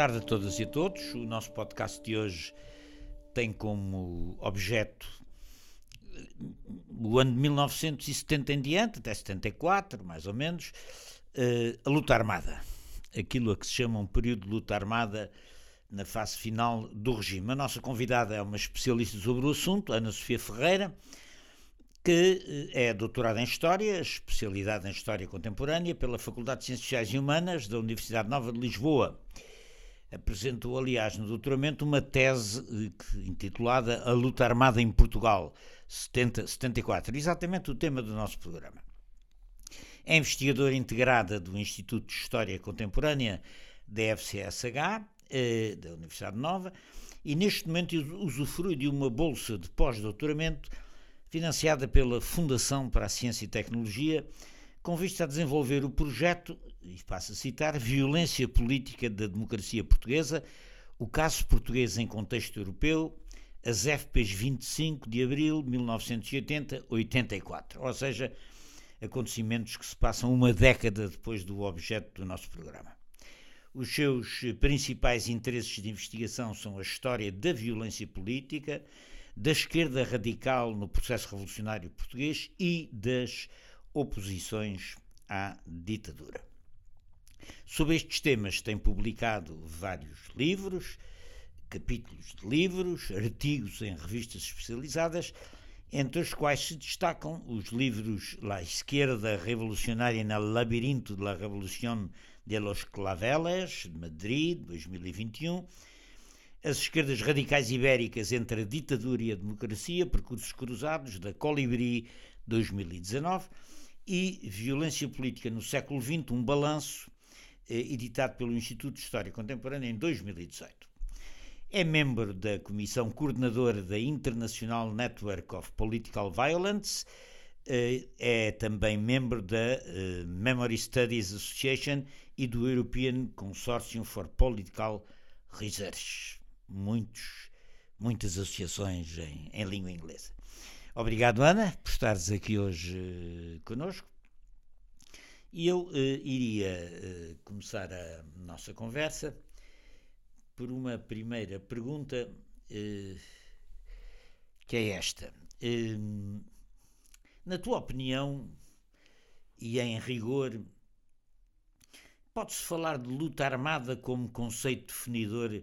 tarde a todas e a todos. O nosso podcast de hoje tem como objeto o ano de 1970 em diante, até 74, mais ou menos, eh, a luta armada. Aquilo a que se chama um período de luta armada na fase final do regime. A nossa convidada é uma especialista sobre o assunto, Ana Sofia Ferreira, que eh, é doutorada em História, especialidade em História Contemporânea pela Faculdade de Ciências Sociais e Humanas da Universidade Nova de Lisboa. Apresentou, aliás, no doutoramento uma tese eh, intitulada A Luta Armada em Portugal, 70, 74, exatamente o tema do nosso programa. É investigadora integrada do Instituto de História Contemporânea da FCSH, eh, da Universidade Nova, e neste momento usufrui de uma bolsa de pós-doutoramento financiada pela Fundação para a Ciência e Tecnologia, com vista a desenvolver o projeto, e passo a citar, Violência Política da Democracia Portuguesa, o caso português em contexto europeu, as FPs 25 de abril de 1980-84, ou seja, acontecimentos que se passam uma década depois do objeto do nosso programa. Os seus principais interesses de investigação são a história da violência política, da esquerda radical no processo revolucionário português e das oposições à ditadura. Sobre estes temas tem publicado vários livros, capítulos de livros, artigos em revistas especializadas, entre os quais se destacam os livros La Esquerda Revolucionária no Labirinto de la Revolución de los Claveles, de Madrid, 2021, as esquerdas radicais ibéricas entre a ditadura e a democracia, percursos cruzados, da Colibri 2019, e Violência Política no século XX, um balanço, eh, editado pelo Instituto de História Contemporânea em 2018. É membro da Comissão Coordenadora da International Network of Political Violence, eh, é também membro da eh, Memory Studies Association e do European Consortium for Political Research muitos, muitas associações em, em língua inglesa. Obrigado, Ana, por estares aqui hoje uh, conosco. E eu uh, iria uh, começar a nossa conversa por uma primeira pergunta, que é esta. na tua opinião, e em rigor, pode-se falar de luta armada como conceito definidor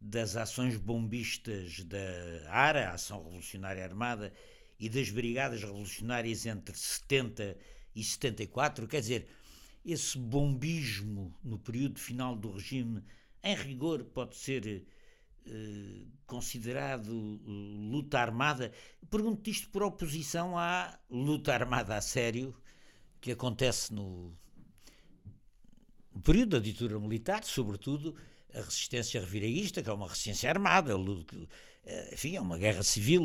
das ações bombistas da ARA, Ação Revolucionária Armada, e das Brigadas Revolucionárias entre 70 e 74, quer dizer, esse bombismo no período final do regime, em rigor, pode ser eh, considerado uh, luta armada. Pergunto isto por oposição à luta armada a sério que acontece no, no período da ditadura militar, sobretudo a resistência reviraísta, que é uma resistência armada, eh, enfim, é uma guerra civil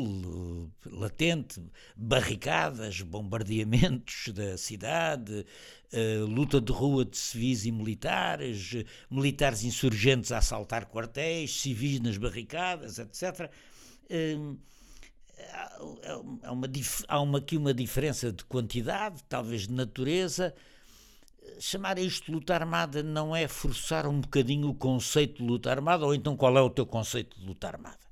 eh, latente, barricadas, bombardeamentos da cidade, eh, luta de rua de civis e militares, militares insurgentes a assaltar quartéis, civis nas barricadas, etc. Há, uma, há uma, aqui uma diferença de quantidade, talvez de natureza, chamar isto de luta armada não é forçar um bocadinho o conceito de luta armada? Ou então qual é o teu conceito de luta armada?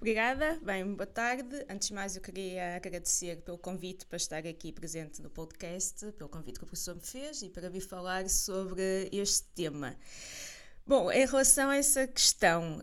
Obrigada, bem, boa tarde. Antes de mais, eu queria agradecer pelo convite para estar aqui presente no podcast, pelo convite que o professor me fez e para vir falar sobre este tema. Bom, em relação a essa questão,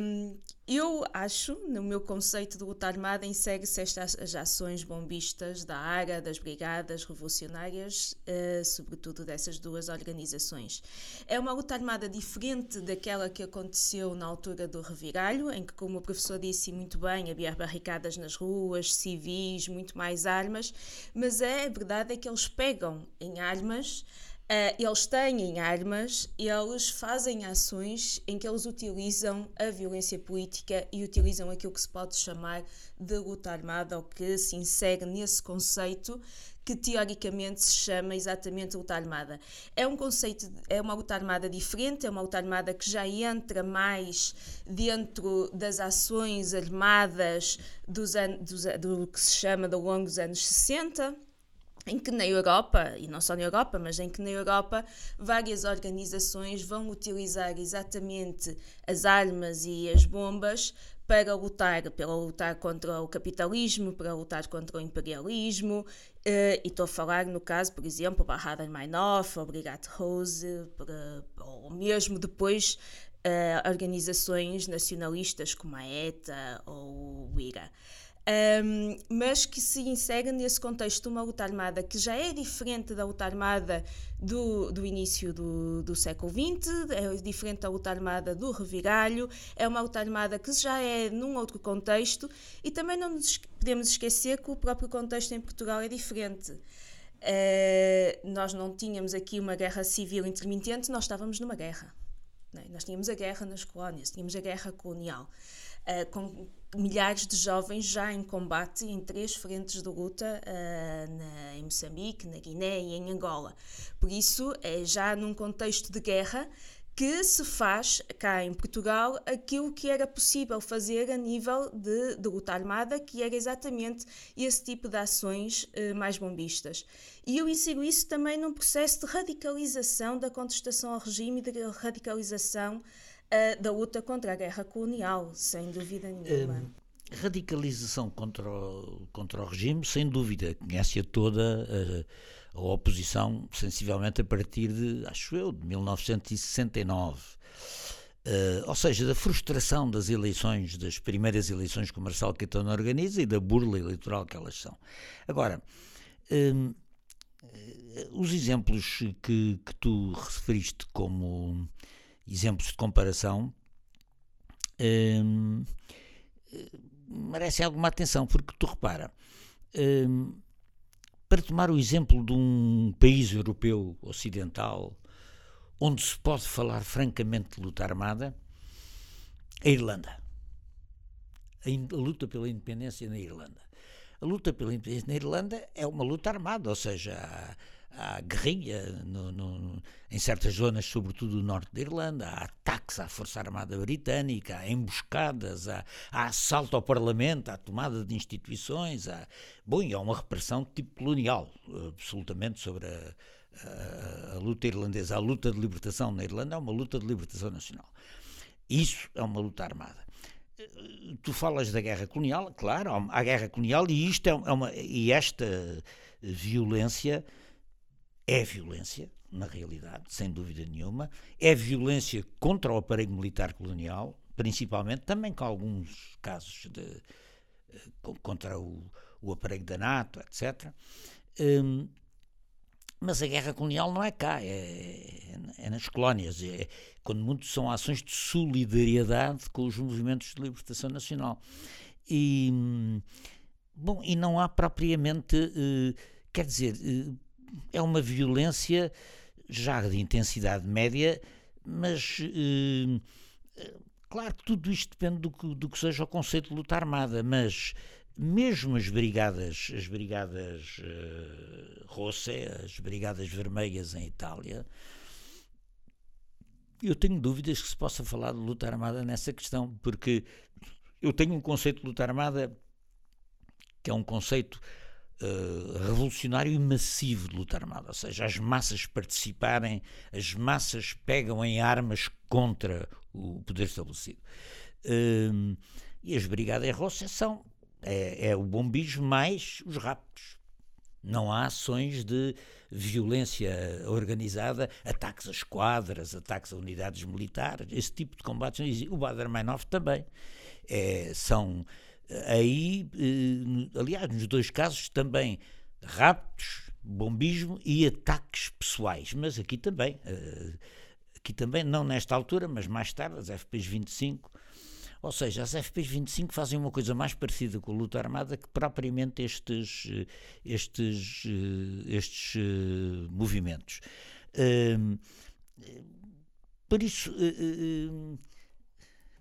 hum, eu acho, no meu conceito de luta armada, insere-se estas as ações bombistas da ARA, das brigadas revolucionárias, uh, sobretudo dessas duas organizações. É uma luta armada diferente daquela que aconteceu na altura do reviralho, em que, como o professor disse muito bem, havia barricadas nas ruas, civis, muito mais armas, mas é verdade é que eles pegam em armas Uh, eles têm armas, eles fazem ações em que eles utilizam a violência política e utilizam aquilo que se pode chamar de luta armada, ou que se insere nesse conceito que teoricamente se chama exatamente luta armada. É um conceito, é uma luta armada diferente, é uma luta armada que já entra mais dentro das ações armadas dos anos, dos, do que se chama ao longo dos anos 60 em que na Europa, e não só na Europa, mas em que na Europa várias organizações vão utilizar exatamente as armas e as bombas para lutar, para lutar contra o capitalismo, para lutar contra o imperialismo, eh, e estou a falar no caso, por exemplo, Bahadur Meinhof, ou Brigade Rose, ou mesmo depois uh, organizações nacionalistas como a ETA ou o IRA um, mas que se insere nesse contexto de uma luta armada que já é diferente da luta armada do, do início do, do século XX, é diferente da luta armada do reviralho, é uma luta armada que já é num outro contexto e também não nos podemos esquecer que o próprio contexto em Portugal é diferente. Uh, nós não tínhamos aqui uma guerra civil intermitente, nós estávamos numa guerra. É? Nós tínhamos a guerra nas colónias, tínhamos a guerra colonial uh, com milhares de jovens já em combate em três frentes de luta uh, na, em Moçambique, na Guiné e em Angola. Por isso, é já num contexto de guerra que se faz cá em Portugal aquilo que era possível fazer a nível de, de luta armada, que era exatamente esse tipo de ações uh, mais bombistas. E eu insiro isso também num processo de radicalização da contestação ao regime e de radicalização uh, da luta contra a guerra colonial, sem dúvida nenhuma. Uh, radicalização contra o, contra o regime, sem dúvida, conhece-a toda a, a, oposição, sensivelmente a partir de, acho eu, de 1969. Uh, ou seja, da frustração das eleições, das primeiras eleições que o Marcelo Caetano organiza e da burla eleitoral que elas são. Agora, uh, os exemplos que, que tu referiste como exemplos de comparação, hum, merecem alguma atenção, porque tu repara, hum, para tomar o exemplo de um país europeu ocidental onde se pode falar francamente de luta armada, a Irlanda. A, luta pela independência na Irlanda. A luta pela independência na Irlanda é uma luta armada, ou seja, há guerrilha no, no, em certas zonas, sobretudo do norte da Irlanda, há ataques à Força Armada Britânica, há emboscadas, há, há assalto ao Parlamento, há tomada de instituições, há, bom, e há uma repressão de tipo colonial, absolutamente, sobre a, a, a luta irlandesa. A luta de libertação na Irlanda é uma luta de libertação nacional. Isso é uma luta armada tu falas da guerra colonial, claro, há guerra colonial e isto é uma e esta violência é violência, na realidade, sem dúvida nenhuma. É violência contra o aparelho militar colonial, principalmente, também com alguns casos de, eh, contra o, o aparelho da NATO, etc. Um, mas a guerra colonial não é cá, é, é nas colónias. É, quando muito são ações de solidariedade com os movimentos de libertação nacional. E, bom, e não há propriamente, uh, quer dizer, uh, é uma violência já de intensidade média, mas eh, claro que tudo isto depende do que, do que seja o conceito de luta armada, mas mesmo as brigadas, as brigadas uh, rosse, as brigadas vermelhas em Itália, eu tenho dúvidas que se possa falar de luta armada nessa questão, porque eu tenho um conceito de luta armada que é um conceito uh, revolucionário e massivo de luta armada, ou seja, as massas participarem, as massas pegam em armas contra o poder estabelecido. Uh, e as brigadas rossas são é, é, o bombismo mais os raptos. Não há ações de violência organizada, ataques a esquadras, ataques a unidades militares, esse tipo de combates. O Bader-Meinhof também. É, são Aí, eh, aliás, nos dois casos também raptos, bombismo e ataques pessoais, mas aqui também, eh, aqui também, não nesta altura, mas mais tarde, as FPs 25, ou seja, as FPs 25 fazem uma coisa mais parecida com a luta armada que propriamente estes, eh, estes, estes movimentos. Por isso,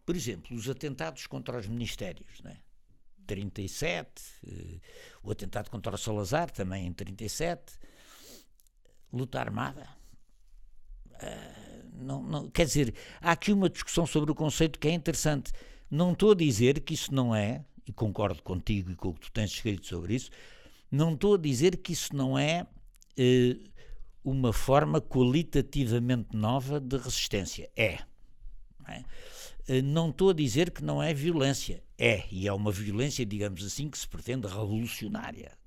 por exemplo, os atentados contra os ministérios, né? 37, eh, o atentado contra o Salazar também em 37, luta armada. Uh, não, não, quer dizer, há aqui uma discussão sobre o conceito que é interessante. Não estou a dizer que isso não é, e concordo contigo e com o que tu tens escrito sobre isso, Não estou a dizer que isso não é eh, uma forma qualitativamente nova de resistência. É. Não, é? Eh, estou a dizer que não é violência. É. E é uma violência, digamos assim, que se pretende revolucionária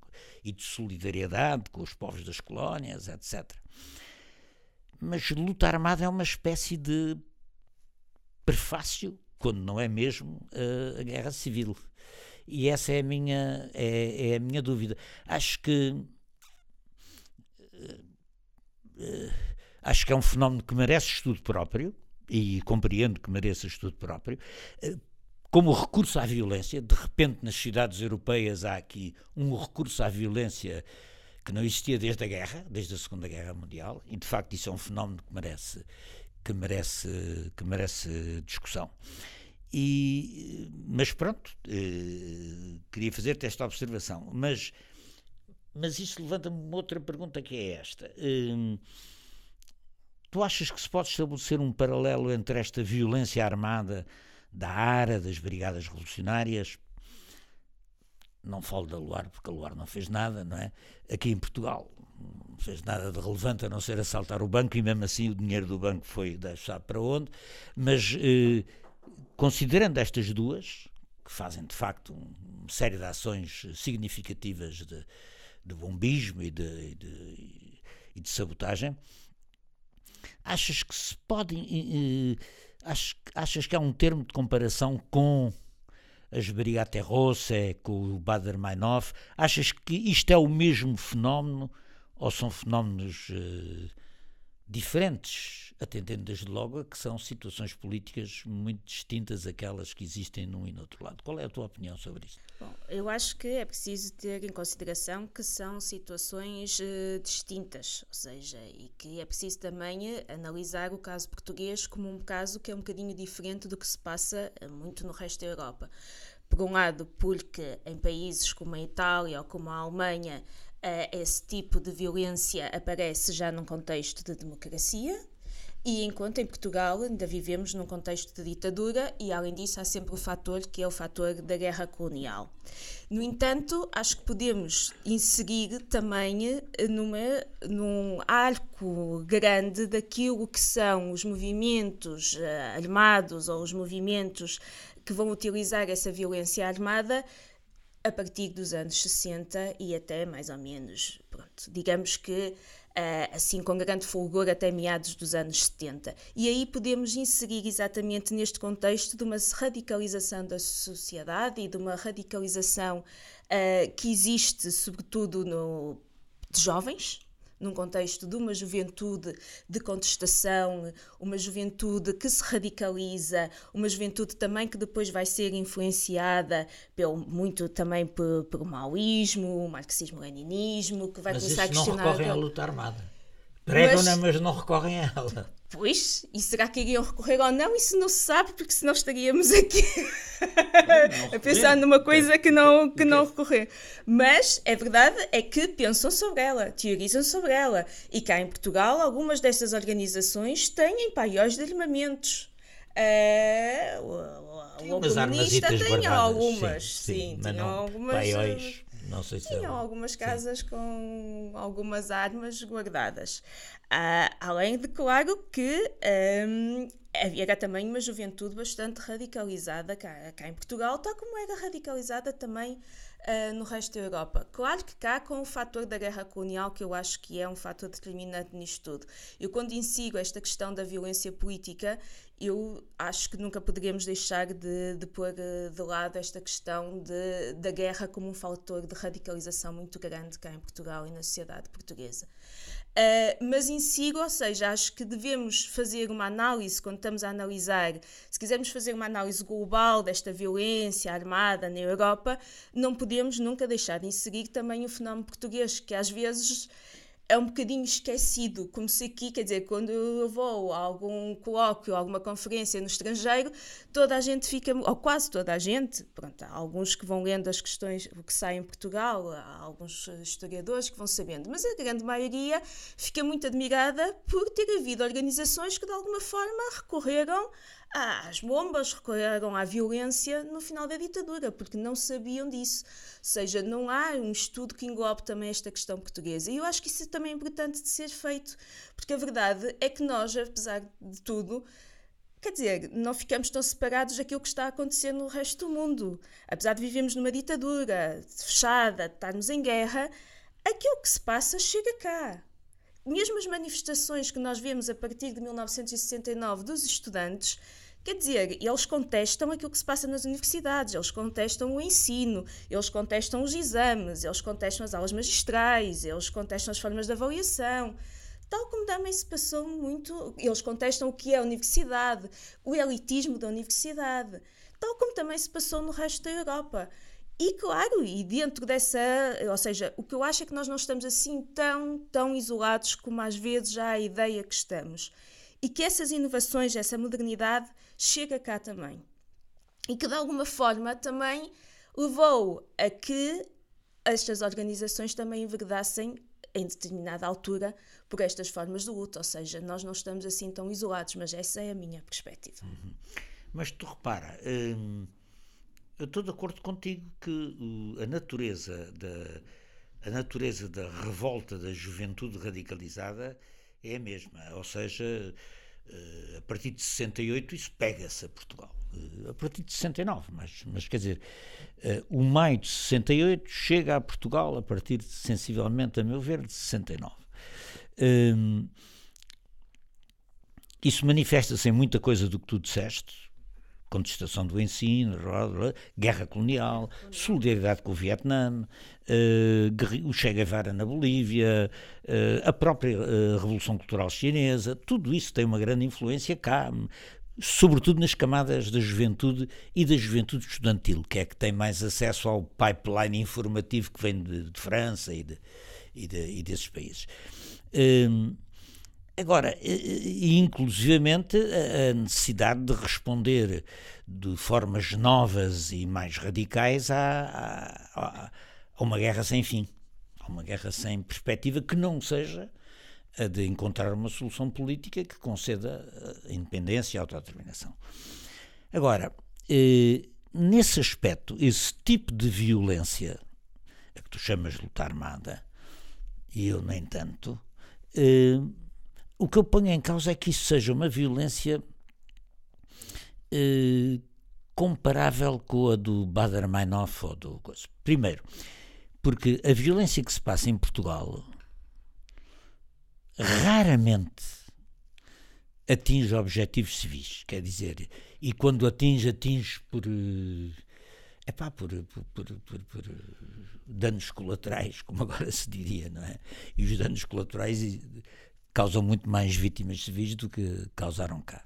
e de solidariedade com os povos das colónias, etc. Mas luta armada é uma espécie de prefácio, quando não é mesmo, a guerra civil. E essa é a minha, é, é a minha dúvida. Acho que. Uh, acho que é um fenómeno que merece estudo próprio, e compreendo que mereça estudo próprio. Como recurso à violência, de repente nas cidades europeias há aqui um recurso à violência que não existia desde a guerra, desde a Segunda Guerra Mundial, e de facto isso é um fenómeno que merece que merece que merece discussão. E, mas pronto, eh, queria fazer-te esta observação. Mas, mas isso levanta-me uma outra pergunta que é esta. Eh, tu achas que se pode estabelecer um paralelo entre esta violência armada da ARA, das Brigadas Revolucionárias? Não falo da Luar, porque a Luar não fez nada, não é? Aqui em Portugal não fez nada de relevante a não ser assaltar o banco e mesmo assim o dinheiro do banco foi deixado para onde, mas eh, Considerando estas duas, que fazem de facto uma série de ações significativas de, de bombismo e de, de, e de, sabotagem, achas que se podem. achas, achas que há um termo de comparação com as Brigate Rosse, com o Bader Meinhof? Achas que isto é o mesmo fenómeno ou são fenómenos uh, diferentes? atendendo desde logo a que são situações políticas muito distintas aquelas que existem num e no outro lado. Qual é a tua opinião sobre isso? Bom, eu acho que é preciso ter em consideração que são situações uh, distintas, ou seja, e que é preciso também uh, analisar o caso português como um caso que é um bocadinho diferente do que se passa uh, muito no resto da Europa. Por um lado, porque em países como a Itália ou como a Alemanha, esse tipo de violência aparece já num contexto de democracia, e enquanto em Portugal ainda vivemos num contexto de ditadura e, além disso, há sempre o fator que é o fator da guerra colonial. No entanto, acho que podemos inserir também eh, numa, num arco grande daquilo que são os movimentos uh, armados ou os movimentos que vão utilizar essa violência armada a partir dos anos 60 e até mais ou menos, pronto, digamos que Uh, assim com grande fulgor até meados dos anos 70. E aí podemos inserir exatamente neste contexto de uma radicalização da sociedade e de uma radicalização uh, que existe, sobretudo, no, de jovens, num contexto de uma juventude de contestação, uma juventude que se radicaliza, uma juventude também que depois vai ser influenciada pelo, muito também pelo maoísmo, o marxismo-leninismo, que vai mas começar a questionar... não recorrem à luta armada. Pregam-na, mas... mas não recorrem a ela. Pois, e será que iriam recorrer ou não? Isso não se sabe, porque senão estaríamos aqui a pensar numa coisa que não, que não recorrer. Mas é verdade é que pensam sobre ela, teorizam sobre ela. E cá em Portugal, algumas destas organizações têm paióis de armamentos. Uh, o, o, o comunista tem algumas, sim, sim, algumas. Paióis. Não sei se Tinham é algumas casas Sim. com algumas armas guardadas. Uh, além de, claro, que um, havia também uma juventude bastante radicalizada cá, cá, em Portugal, tal como era radicalizada também uh, no resto da Europa. Claro que cá com o fator da guerra colonial, que eu acho que é um fator determinante nisto tudo. Eu quando insiro esta questão da violência política, eu acho que nunca poderíamos deixar de, de pôr eh, de lado esta questão de, da guerra como um fator de radicalização muito grande cá em Portugal e na sociedade portuguesa. Uh, mas insigo, ou seja, acho que devemos fazer uma análise, quando estamos a analisar, se quisermos fazer uma análise global desta violência armada na Europa, não podemos nunca deixar de inserir também o fenómeno português, que às vezes é um bocadinho esquecido, como se aqui, quer dizer, quando eu vou a algum colóquio, alguma conferência no estrangeiro, toda a gente fica, ou quase toda a gente, pronto, há alguns que vão lendo as questões, o que sai em Portugal, há alguns historiadores que vão sabendo, mas a grande maioria fica muito admirada por ter havido organizações que de alguma forma recorreram às bombas, recorreram à violência no final da ditadura, porque não sabiam disso. Ou seja, não há um estudo que englobe também esta questão portuguesa. E eu acho que isso também é importante de ser feito, porque a verdade é que nós, apesar de tudo, quer dizer, não ficamos tão separados daquilo que está a acontecer no resto do mundo. Apesar de vivermos numa ditadura fechada, estarmos em guerra, aquilo que se passa chega cá mesmo as manifestações que nós vemos a partir de 1969 dos estudantes, Quer dizer, eles contestam aquilo que se passa nas universidades, eles contestam o ensino, eles contestam os exames, eles contestam as aulas magistrais, eles contestam as formas de avaliação. Tal como também se passou muito, eles contestam o que é a universidade, o elitismo da universidade, tal como também se passou no resto da Europa. E claro, e dentro dessa, ou seja, o que eu acho é que nós não estamos assim tão, tão isolados como às vezes há a ideia que estamos. E que essas inovações, essa modernidade chega cá também. E que de alguma forma também levou a que estas organizações também enverdassem em determinada altura por estas formas de luta, ou seja, nós não estamos assim tão isolados, mas essa é a minha perspectiva. Uhum. Mas tu repara, hum, eu estou de acordo contigo que a natureza da a natureza da revolta da juventude radicalizada é a mesma, ou seja, a partir de 68 isso pega-se a Portugal. A partir de 69, mas, mas quer dizer, o maio de 68 chega a Portugal a partir de, sensivelmente, a meu ver, de 69. Um, isso manifesta-se em muita coisa do que tu disseste, contestação do ensino, guerra colonial, solidariedade com o Vietnã, uh, o Che Guevara na Bolívia, uh, a própria uh, Revolução Cultural Chinesa, tudo isso tem uma grande influência cá, sobretudo nas camadas da juventude e da juventude estudantil, que é que tem mais acesso ao pipeline informativo que vem de, de França e, de, e, de, e desses países. Agora, inclusivamente a necessidade de responder de formas novas e mais radicais a, a, a, uma guerra sem fim, a uma guerra sem perspectiva que não seja a de encontrar uma solução política que conceda a independência e autodeterminação. Agora, eh, nesse aspecto, esse tipo de violência, a que tu chamas de luta armada, e eu nem tanto, eh, o que eu ponho em causa é que isso seja uma violência eh, comparável com a do Bader-Meinhof ou do Primeiro, porque a violência que se passa em Portugal raramente atinge objetivos civis, quer dizer, e quando atinge, atinge por é pá, por, por, por, por, danos colaterais, como agora se diria, não é? E os danos colaterais causam muito mais vítimas civis do que causaram cá.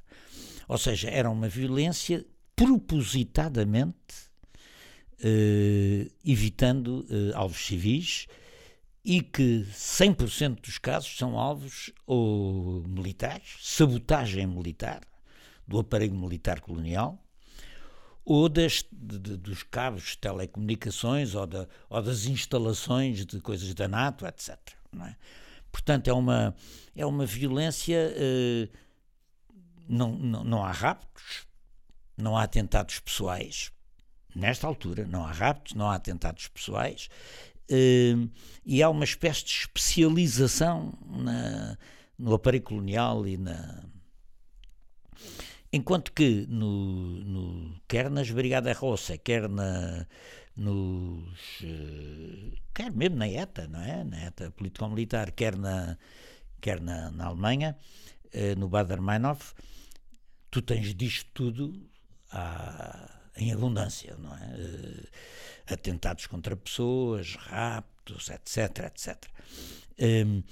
Ou seja, era uma violência propositadamente eh, evitando eh, alvos civis e que 100% dos casos são alvos ou militares, sabotagem militar do aparelho militar colonial ou das, de, dos cabos de telecomunicações ou, da, ou das instalações de coisas da NATO, etc. Não é? Portanto, é uma, é uma violência. Eh, não, não, não há raptos, não há atentados pessoais. Nesta altura, não há raptos, não há atentados pessoais. Eh, e há uma espécie de especialização na, no aparelho colonial e na. Enquanto que, no, no, quer nas Brigadas Roça, quer na, nos. Eh, quer mesmo na ETA, não é? Na ETA político-militar, quer na, quer na, na Alemanha, eh, no Bader-Meinhof, tu tens disto tudo à, em abundância, não é? Eh, atentados contra pessoas, raptos, etc, etc. Um,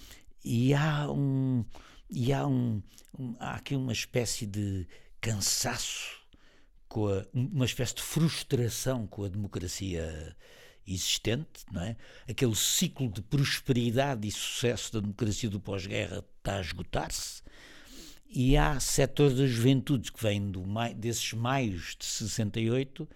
e há um e há um, há aqui uma espécie de cansaço com a, uma espécie de frustração com a democracia existente, não é? Aquele ciclo de prosperidade e sucesso da democracia do pós-guerra está a esgotar-se. E há setores da juventude que vêm do, desses maios de 68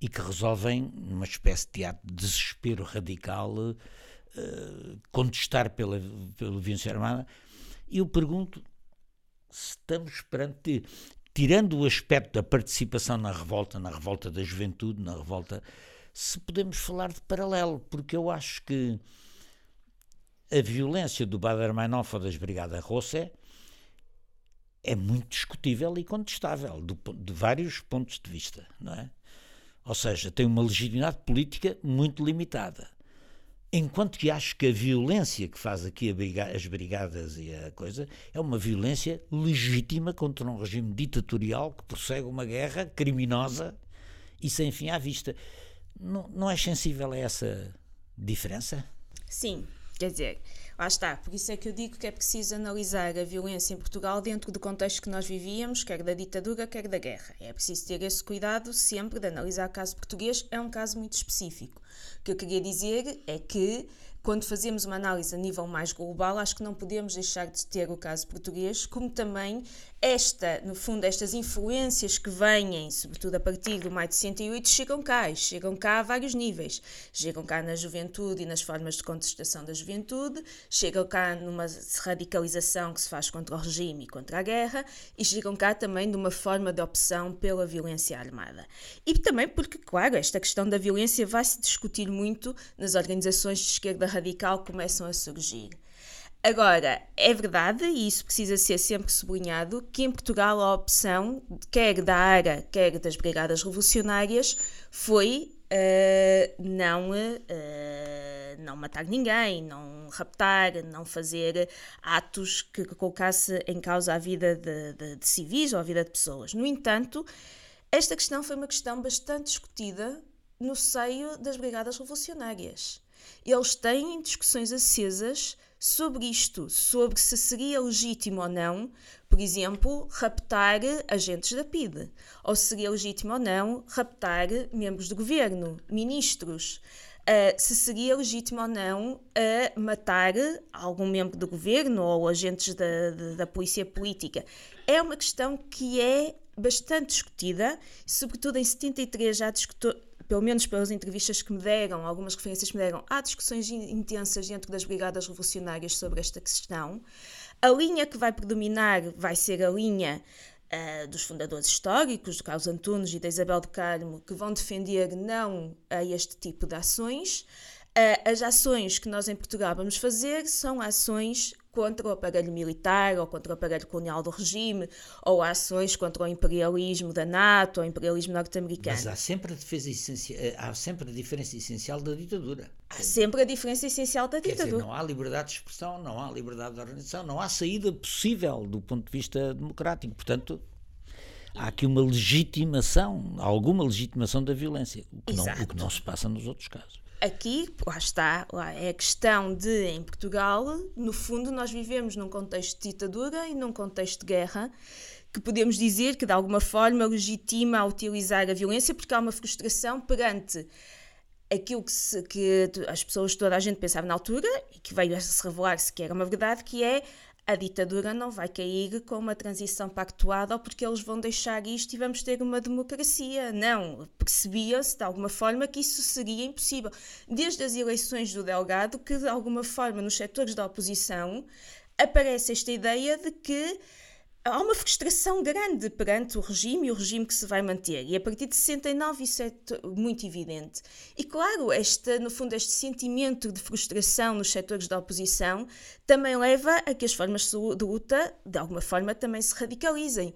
e que resolvem, numa espécie de ato de desespero radical, uh, contestar pela, pela violência armada. E eu pergunto se estamos perante tirando o aspecto da participação na revolta, na revolta da juventude, na revolta, se podemos falar de paralelo, porque eu acho que a violência do Bader-Meinhof ou das Brigadas Rossé é muito discutível e contestável, do, de vários pontos de vista, não é? Ou seja, tem uma legitimidade política muito limitada. Enquanto que acho que a violência que faz aqui briga as brigadas e a coisa é uma violência legítima contra um regime ditatorial que prossegue uma guerra criminosa e sem fim à vista. Não, não é sensível a essa diferença? Sim, quer dizer, Lá está, por isso é que eu digo que é preciso analisar a violência em Portugal dentro do contexto que nós vivíamos, quer da ditadura, quer da guerra. É preciso ter esse cuidado sempre de analisar o caso português, é um caso muito específico. O que eu queria dizer é que quando fazemos uma análise a nível mais global, acho que não podemos deixar de ter o caso português, como também esta, no fundo, estas influências que vêm, sobretudo a partir do maio de 68, chegam cá, e chegam cá a vários níveis. Chegam cá na juventude e nas formas de contestação da juventude, chegam cá numa radicalização que se faz contra o regime e contra a guerra, e chegam cá também numa forma de opção pela violência armada. E também porque, claro, esta questão da violência vai se discutir muito nas organizações de esquerda radical começam a surgir. Agora, é verdade, e isso precisa ser sempre sublinhado, que em Portugal a opção, quer da ARA, quer das Brigadas Revolucionárias, foi uh, não, uh, não matar ninguém, não raptar, não fazer atos que, colocasse em causa a vida de, de, de civis ou a vida de pessoas. No entanto, esta questão foi uma questão bastante discutida no seio das Brigadas Revolucionárias eles têm discussões acesas sobre isto, sobre se seria legítimo ou não, por exemplo, raptar agentes da PIDE, ou se seria legítimo ou não raptar membros do governo, ministros. Uh, se seria legítimo ou não a matar algum membro do governo ou agentes da, da, da polícia política. É uma questão que é bastante discutida, sobretudo em 73 já discutou, pelo menos pelas entrevistas que me deram, algumas referências que me deram, há discussões intensas dentro das brigadas revolucionárias sobre esta questão. A linha que vai predominar vai ser a linha uh, dos fundadores históricos, do Carlos Antunes e da Isabel de Carmo, que vão defender não a este tipo de ações. Uh, as ações que nós em Portugal vamos fazer são ações contra o aparelho militar ou contra o aparelho colonial do regime, ou ações contra o imperialismo da NATO, ou o imperialismo norte-americano. Mas há sempre a, defesa essencial, eh, há sempre a diferença essencial da ditadura. Há sempre a diferença essencial da ditadura. Dizer, não há liberdade de expressão, não há liberdade de organização, não há saída possível do ponto de vista democrático. Portanto, há aqui uma legitimação, alguma legitimação da violência, o que, não, o que não se passa nos outros casos. Aqui, lá está, lá é a questão de, em Portugal, no fundo, nós vivemos num contexto de ditadura e num contexto de guerra, que podemos dizer que, de alguma forma, legitima a utilizar a violência, porque há uma frustração perante aquilo que, se, que as pessoas, toda a gente pensava na altura, e que veio a se revelar-se que era uma verdade, que é a ditadura não vai cair com uma transição pactuada ou porque eles vão deixar isto e vamos ter uma democracia. Não, percebia-se de alguma forma que isso seria impossível. Desde as eleições do Delgado, que de alguma forma nos setores da oposição aparece esta ideia de que há uma frustração grande perante o regime e o regime que se vai manter. E a partir de 69 isso é muito evidente. E claro, este, no fundo, este sentimento de frustração nos setores da oposição também leva a que as formas de luta, de alguma forma, também se radicalizem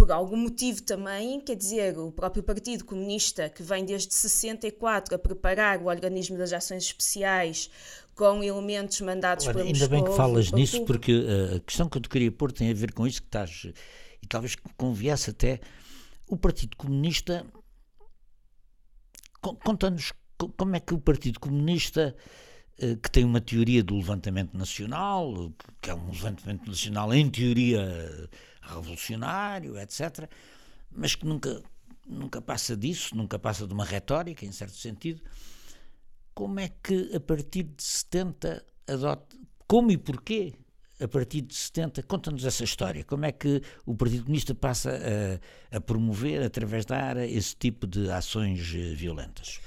por algum motivo também, quer dizer, o próprio Partido Comunista, que vem desde 64 a preparar o organismo das ações especiais com elementos mandados Olha, Ainda bem que falas nisso, porque uh, a questão que eu te queria pôr tem a ver com isso que estás, e talvez conviesse até, o Partido Comunista, conta-nos como é que o Partido Comunista uh, que tem uma teoria do levantamento nacional, que é um levantamento nacional em teoria revolucionário, etc., mas que nunca, nunca passa disso, nunca passa de uma retórica, em certo sentido. Como é que a partir de 70 adota, como e porquê a partir de 70, conta-nos essa história. Como é que o Partido Comunista passa a, a, promover, através da área, esse tipo de ações eh, violentas?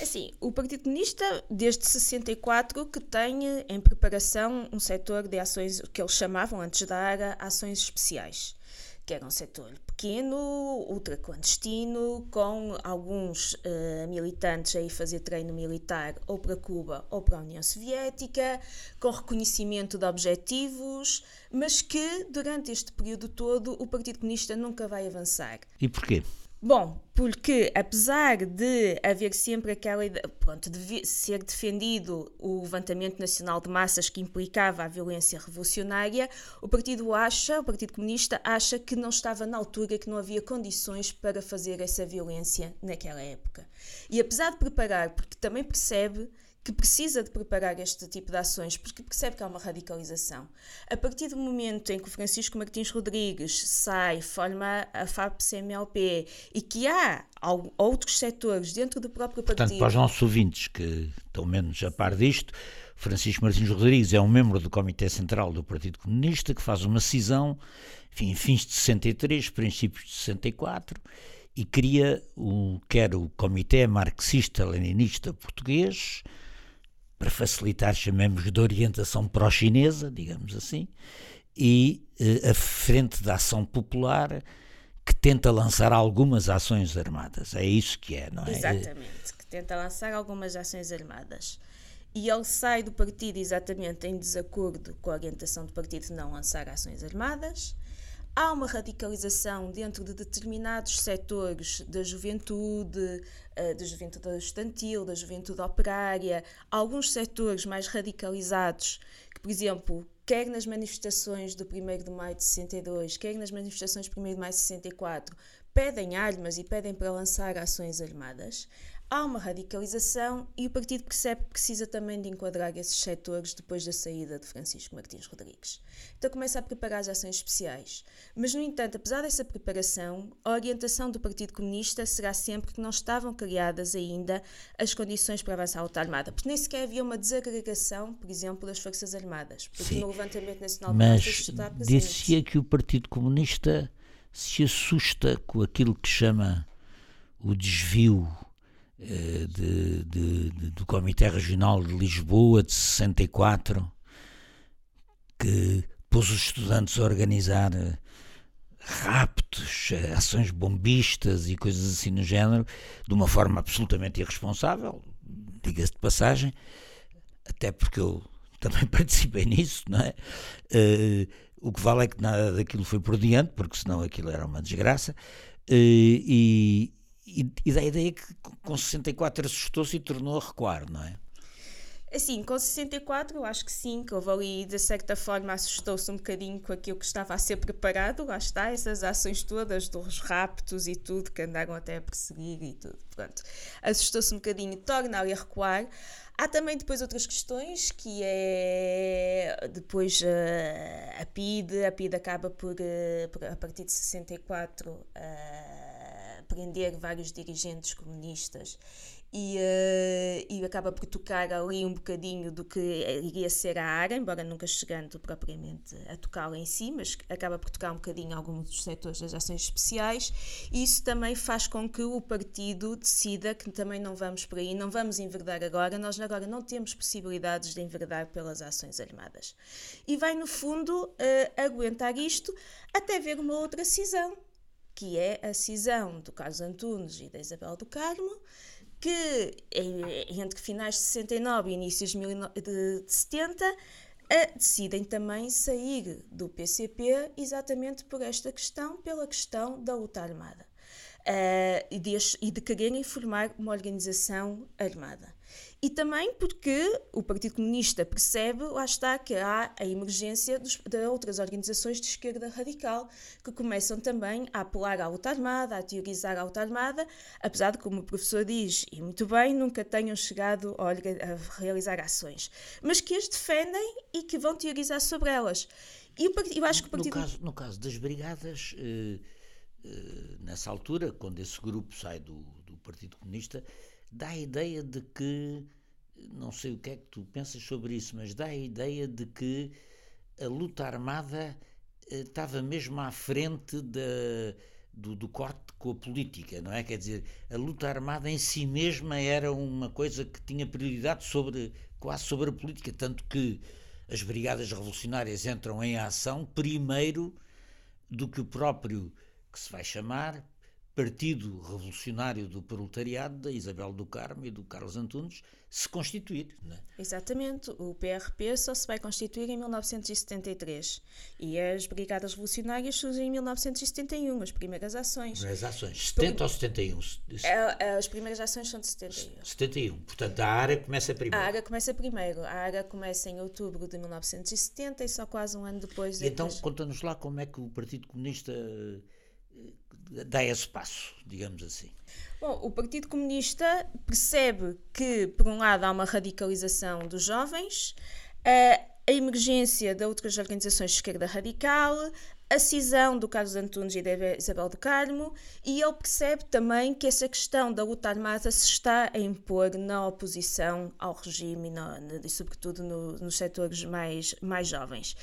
Assim, o Partido Comunista, desde 64, que tem em preparação um setor de ações que eles chamavam, antes da área, ações especiais que era um setor pequeno, ultraclandestino, com alguns uh, militantes a ir fazer treino militar ou para Cuba ou para a União Soviética, com reconhecimento de objetivos, mas que durante este período todo o Partido Comunista nunca vai avançar. E porquê? Bom, porque apesar de haver sempre aquela ideia, pronto, de ser defendido o levantamento nacional de massas que implicava a violência revolucionária, o partido acha, o Partido Comunista acha que não estava na altura, que não havia condições para fazer essa violência naquela época. E apesar de preparar, porque também percebe que precisa de preparar este tipo de ações, porque percebe que há uma radicalização. A partir do momento em que o Francisco Martins Rodrigues sai, forma a FAP-CMLP e que há outros setores dentro do próprio partido... Portanto, para os nossos ouvintes que estão menos a par disto, Francisco Martins Rodrigues é um membro do Comitê Central do Partido Comunista que faz uma cisão, enfim, fins de 63, princípios de 64, e cria o, quer o Comitê Marxista-Leninista Português, para facilitar, chamemos de orientação pró-chinesa, digamos assim, e eh, a Frente da Ação Popular, que tenta lançar algumas ações armadas. É isso que é, não é? Exatamente, que tenta lançar algumas ações armadas. E ele sai do partido exatamente em desacordo com a orientação do partido de não lançar ações armadas há uma radicalização dentro de determinados setores da juventude, eh, da juventude estudantil, da juventude operária, alguns setores mais radicalizados, que, por exemplo, quer nas manifestações do 1 de maio de 62, quer nas manifestações do 1 de maio de 64, pedem armas e pedem para lançar ações armadas há uma radicalização e o partido percebe que precisa também de enquadrar esses setores depois da saída de Francisco Martins Rodrigues. Então começa a preparar as ações especiais. Mas, no entanto, apesar dessa preparação, a orientação do Partido Comunista será sempre que não estavam criadas ainda as condições para avançar a luta armada, porque nem sequer havia uma desagregação, por exemplo, das Forças Armadas, porque Sim, no levantamento nacional de mas está. Dizia que o Partido Comunista se assusta com aquilo que chama o desvio de, de, de, do Comitê Regional de Lisboa de 64, que pôs os estudantes a organizar eh, raptos, eh, ações bombistas e coisas assim no género, de uma forma absolutamente irresponsável, diga-se de passagem, até porque eu também participei nisso, não é? Uh, o que vale é que nada daquilo foi por diante, porque senão aquilo era uma desgraça, uh, e, e, e dá a ideia que com 64 assustou-se e tornou a recuar, não é? Assim, com 64 eu acho que sim, que houve ali, de certa forma, assustou-se um bocadinho com aquilo que estava a ser preparado, lá está, essas ações todas dos raptos e tudo, que andaram até a perseguir e tudo, pronto. Assustou-se um bocadinho e torna-lhe a recuar. Há também depois outras questões, que é depois uh, a PID, a PID acaba por, uh, por a partir de 64... Uh, prender vários dirigentes comunistas. E, uh, e acaba por tocar ali um bocadinho do que iria ser a área, embora nunca chegando propriamente a tocá-la em si, mas acaba por tocar um bocadinho alguns dos setores das ações especiais, isso também faz com que o partido decida que também não vamos por aí, não vamos enverdar agora, nós agora não temos possibilidades de enverdar pelas ações armadas. E vai, no fundo, uh, aguentar isto até ver uma outra cisão que é a cisão do Carlos Antunes e da Isabel do Carmo, que entre finais de 69 e inícios de 70 decidem também sair do PCP exatamente por esta questão, pela questão da luta armada. Uh, e, de, e de quererem formar uma organização armada e também porque o Partido Comunista percebe, lá está, que há a emergência dos, de outras organizações de esquerda radical que começam também a apelar à luta armada, a teorizar a luta armada, apesar de, como o professor diz, e muito bem, nunca tenham chegado a, a realizar ações, mas que as defendem e que vão teorizar sobre elas. E eu acho que o Partido... no, caso, no caso das brigadas, eh, eh, nessa altura, quando esse grupo sai do, do Partido Comunista, dá a ideia de que, não sei o que é que tu pensas sobre isso, mas dá a ideia de que a luta armada eh, estava mesmo à frente da, do, do, corte com a política, não é? Quer dizer, a luta armada em si mesma era uma coisa que tinha prioridade sobre, quase sobre a política, tanto que as brigadas revolucionárias entram em ação primeiro do que o próprio, que se vai chamar Partido Revolucionário do Proletariado, da Isabel do Carmo e do Carlos Antunes, se constituir. É? Exatamente. O PRP só se vai constituir em 1973 e as Brigadas Revolucionárias surgem em 1971, as primeiras ações. As ações, 70 Por... ou 71? É, as primeiras ações são de 71. 71, portanto a área começa primeiro. A área começa primeiro. A área começa em outubro de 1970 e só quase um ano depois. Então conta-nos lá como é que o Partido Comunista dá esse passo, digamos assim? Bom, o Partido Comunista percebe que, por um lado, há uma radicalização dos jovens, a emergência de outras organizações de esquerda radical, a cisão do Carlos Antunes e da Isabel do Carmo, e ele percebe também que essa questão da luta armada se está a impor na oposição ao regime e, sobretudo, no, nos setores mais, mais jovens.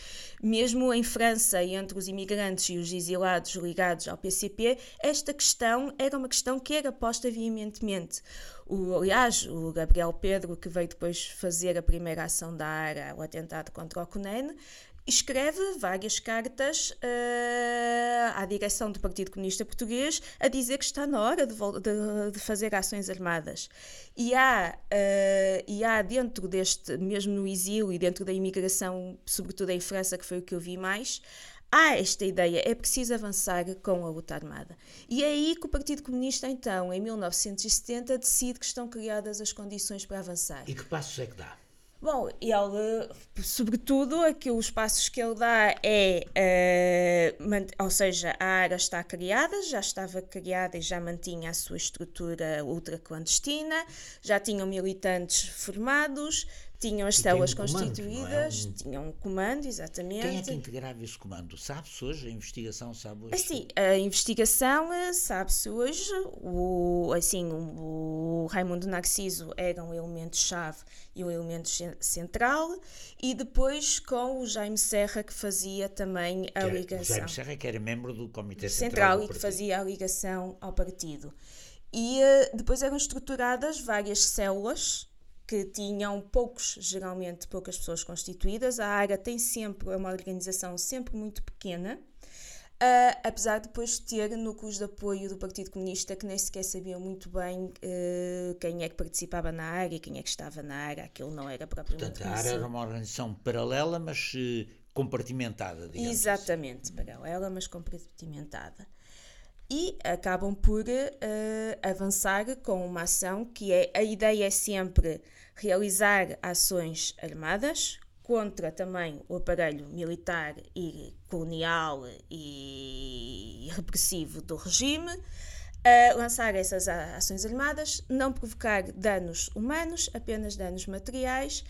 Mesmo em França, entre os imigrantes e os exilados ligados ao PCP, esta questão era uma questão que era posta veementemente. O, aliás, o Gabriel Pedro, que veio depois fazer a primeira ação da ARA, o atentado contra o CUNEN, escreve várias cartas uh, à direção do Partido Comunista Português a dizer que está na hora de, de, de fazer ações armadas. E há, uh, e há dentro deste, mesmo no exílio e dentro da imigração, sobretudo em França, que foi o que eu vi mais, há esta ideia, é preciso avançar com a luta armada. E é aí que o Partido Comunista, então, em 1970, decide que estão criadas as condições para avançar. E que passos é que dá? Bom, ele, sobretudo, aqui os passos que ele dá é, uh, ou seja, a área está criada, já estava criada e já mantinha a sua estrutura ultra-clandestina, já tinham militantes formados, tinham as células um constituídas, é? um... tinham um comando, exatamente. Quem é que integrava esse comando? Sabe-se hoje? A investigação sabe hoje? Assim, a investigação eh, sabe-se hoje. O, assim, o, Raimundo Narciso era um elemento-chave e um elemento central, e depois com o Jaime Serra, que fazia também a ligação. O Jaime Serra, que era membro do Comitê Central. Central e que fazia a ligação ao partido. E uh, depois eram estruturadas várias células que tinham poucos, geralmente poucas pessoas constituídas. A ARA tem sempre é uma organização sempre muito pequena, uh, apesar de depois ter núcleos de apoio do Partido Comunista que nem sequer sabiam muito bem uh, quem é que participava na ARA e quem é que estava na ARA. Aquilo não era propriamente Portanto, a ARA era uma organização paralela, mas uh, compartimentada, digamos assim. Exatamente, assim. paralela, mas compartimentada e acabam por uh, avançar com uma ação que é a ideia é sempre realizar ações armadas contra também o aparelho militar e colonial e repressivo do regime, a lançar essas ações armadas, não provocar danos humanos, apenas danos materiais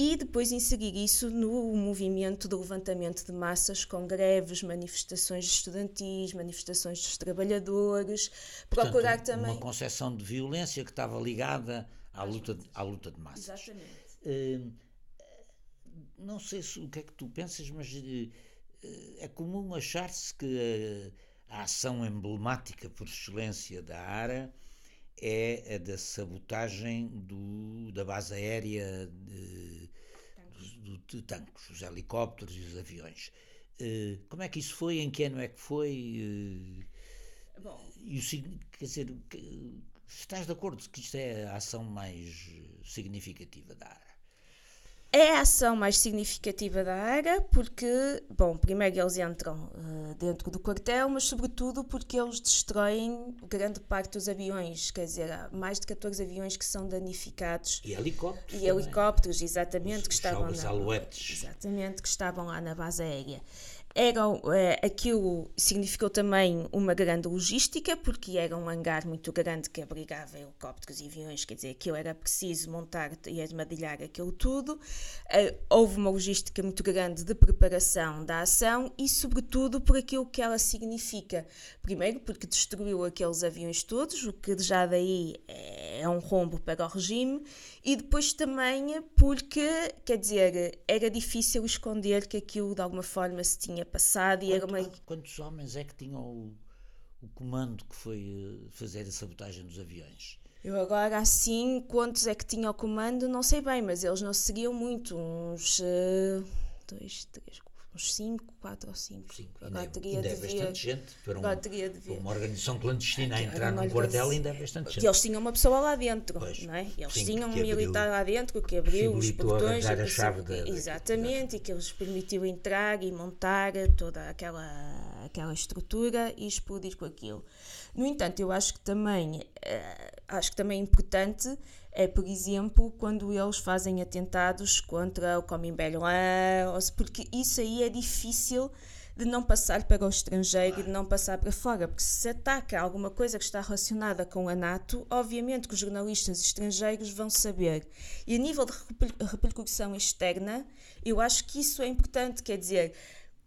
e depois inserir isso no movimento do levantamento de massas com greves, manifestações estudantis, manifestações dos trabalhadores, Portanto, procurar também uma concepção de violência que estava ligada à luta, de, à luta de massas. Exatamente. Uh, não sei se, o que é que tu pensas, mas uh, é comum achar-se que a, a, ação emblemática por excelência da ARA é a da sabotagem do, da base aérea de, de, de tanques, os helicópteros e os aviões. Uh, como é que isso foi? Em que ano é que foi? Bom, e o, quer dizer, Estás de acordo que isto é a ação mais significativa da ARA? É a ação mais significativa da ARA porque, bom, primeiro eles entram uh, dentro do quartel, mas sobretudo porque eles destroem grande parte dos aviões, quer dizer, há mais de 14 aviões que são danificados. E helicópteros. E helicópteros, exatamente, Os, que estavam na, aluetes. Exatamente, que estavam lá na base aérea. Era, é, aquilo significou também uma grande logística, porque era um hangar muito grande que abrigava helicópteros e aviões, quer dizer, aquilo era preciso montar e armadilhar aquilo tudo. Uh, houve uma logística muito grande de preparação da ação e, sobretudo, por aquilo que ela significa. Primeiro, porque destruiu aqueles aviões todos, o que já daí é um rombo para o regime, e depois também porque, quer dizer, era difícil esconder que aquilo de alguma forma se tinha passado e Quanto, era uma... Quantos homens é que tinham o, o comando que foi eh, fazer a sabotagem dos aviões? Eu agora, assim, quantos é que tinha o comando, não sei bem, mas eles não seguiam muito, uns uh, dois, três, uns 5, 4 ou 5. Agora teria ainda é de bastante gente para, um, teria de uma organização clandestina a entrar num quartel ainda é bastante gente. E eles tinham uma pessoa lá dentro, pois, não é? Eles sim, tinham um militar lá dentro que abriu os portões. A, a chave da, exatamente, e que eles permitiu entrar e montar toda aquela, aquela estrutura e explodir com aquilo. No entanto, eu acho que também, uh, acho que também é importante é, por exemplo, quando eles fazem atentados contra o Comim porque isso aí é difícil de não passar para o estrangeiro e de não passar para fora, porque se ataca alguma coisa que está relacionada com a NATO, obviamente que os jornalistas estrangeiros vão saber. E a nível de repercussão externa, eu acho que isso é importante, quer dizer,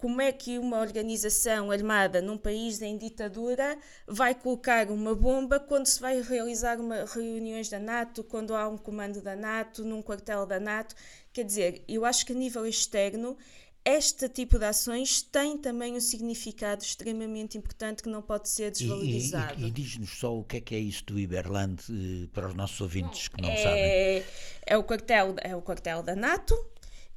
como é que uma organização armada num país em ditadura vai colocar uma bomba quando se vai realizar uma, reuniões da NATO, quando há um comando da NATO, num quartel da NATO. Quer dizer, eu acho que a nível externo este tipo de ações tem também um significado extremamente importante que não pode ser desvalorizado. E, e, e diz-nos só o que é que é isso do Iberland eh, para os nossos ouvintes que não é, sabem. É o, quartel, é o quartel da NATO,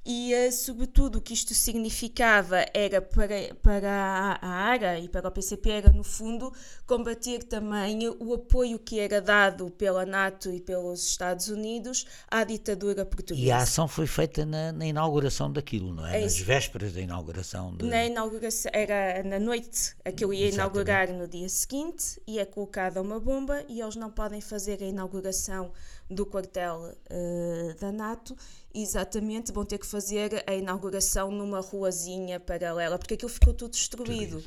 e, uh, sobretudo, o que isto significava era para, para a, ARA e para o PCP era, no fundo, combater também o apoio que era dado pela NATO e pelos Estados Unidos à ditadura portuguesa. E a ação foi feita na, na inauguração daquilo, não é? é Nas vésperas da inauguração. De... Na inauguração, era na noite, aquilo ia Exatamente. inaugurar no dia seguinte, e é colocada uma bomba e eles não podem fazer a inauguração do quartel uh, da NATO, exatamente vão ter que fazer a inauguração numa ruazinha paralela, porque aquilo ficou tudo destruído.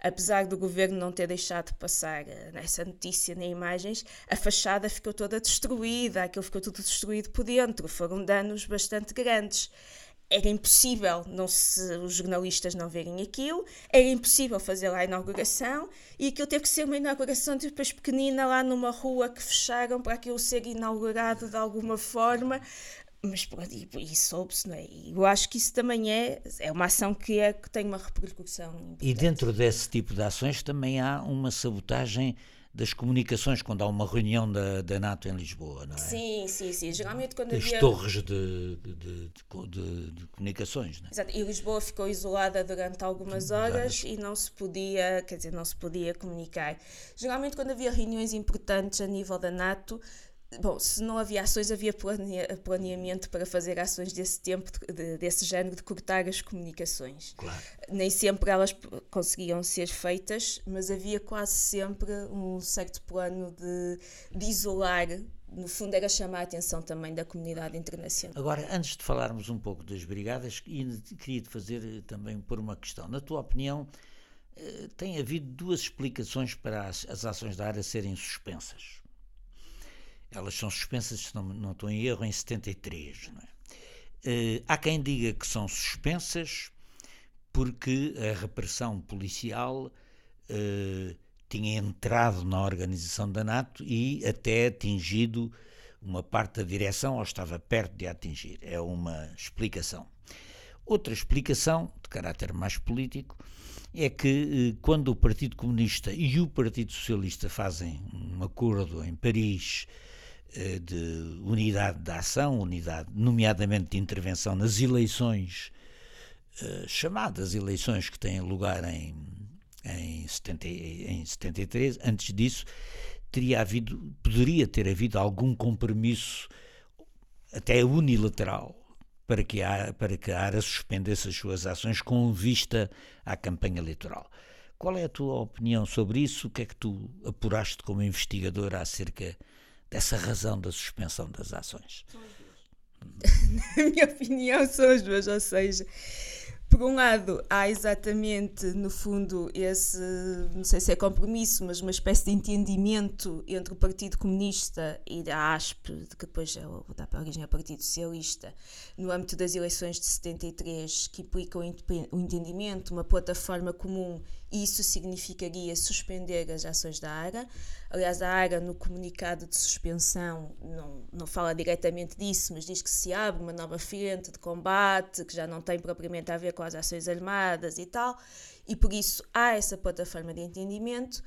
Apesar do governo não ter deixado passar uh, nessa notícia nem imagens, a fachada ficou toda destruída, aquilo ficou tudo destruído por dentro, foram danos bastante grandes era impossível não se, os jornalistas não verem aquilo, era impossível fazer lá a inauguração e aquilo teve que ser uma inauguração depois pequenina lá numa rua que fecharam para aquilo ser inaugurado de alguma forma. Mas e, e soube-se, não é? E eu acho que isso também é, é uma ação que, é, que tem uma repercussão. Importante. E dentro desse tipo de ações também há uma sabotagem das comunicações quando há uma reunião da, da NATO em Lisboa, não é? Sim, sim, sim. Geralmente quando As havia... torres de, de, de, de, comunicações, não é? Exato. E Lisboa ficou isolada durante algumas horas e não se podia, quer dizer, não se podia comunicar. Geralmente quando havia reuniões importantes a nível da NATO, Bom, se não havia ações, havia planeamento para fazer ações desse tempo, de, desse género, de cortar as comunicações. Claro. Nem sempre elas conseguiam ser feitas, mas havia quase sempre um certo plano de, de isolar no fundo era chamar a atenção também da comunidade internacional. Agora, antes de falarmos um pouco das brigadas, queria te fazer eh, também por uma questão. Na tua opinião, eh, tem havido duas explicações para as, as ações da área serem suspensas. Elas são suspensas, se não, não estou em erro, em 73. Não é? Uh, há quem diga que são suspensas porque a repressão policial uh, tinha entrado na organização da NATO e até atingido uma parte da direção ou estava perto de atingir. É uma explicação. Outra explicação, de caráter mais político, é que eh, quando o Partido Comunista e o Partido Socialista fazem um acordo em Paris eh, de unidade de ação, unidade, nomeadamente de intervenção nas eleições, eh, chamadas eleições que têm lugar em, em, 70, em 73. Antes disso, teria havido, poderia ter havido algum compromisso, até unilateral, para que a, para que a ARA suspendesse as suas ações com vista à campanha eleitoral. Qual é a tua opinião sobre isso? O que é que tu apuraste como investigador acerca dessa razão da suspensão das ações? Na minha opinião, são as duas, ou seja, por um lado, há exatamente, no fundo, esse, não sei se é compromisso, mas uma espécie de entendimento entre o Partido Comunista e a ASP, que depois é o, dá para a origem ao Partido Socialista, no âmbito das eleições de 73, que implica o entendimento, uma plataforma comum, isso significaria suspender as ações da ARA. Aliás, a ARA, no comunicado de suspensão, não, não fala diretamente disso, mas diz que se abre uma nova frente de combate, que já não tem propriamente a ver com as ações armadas e tal, e por isso há essa plataforma de entendimento.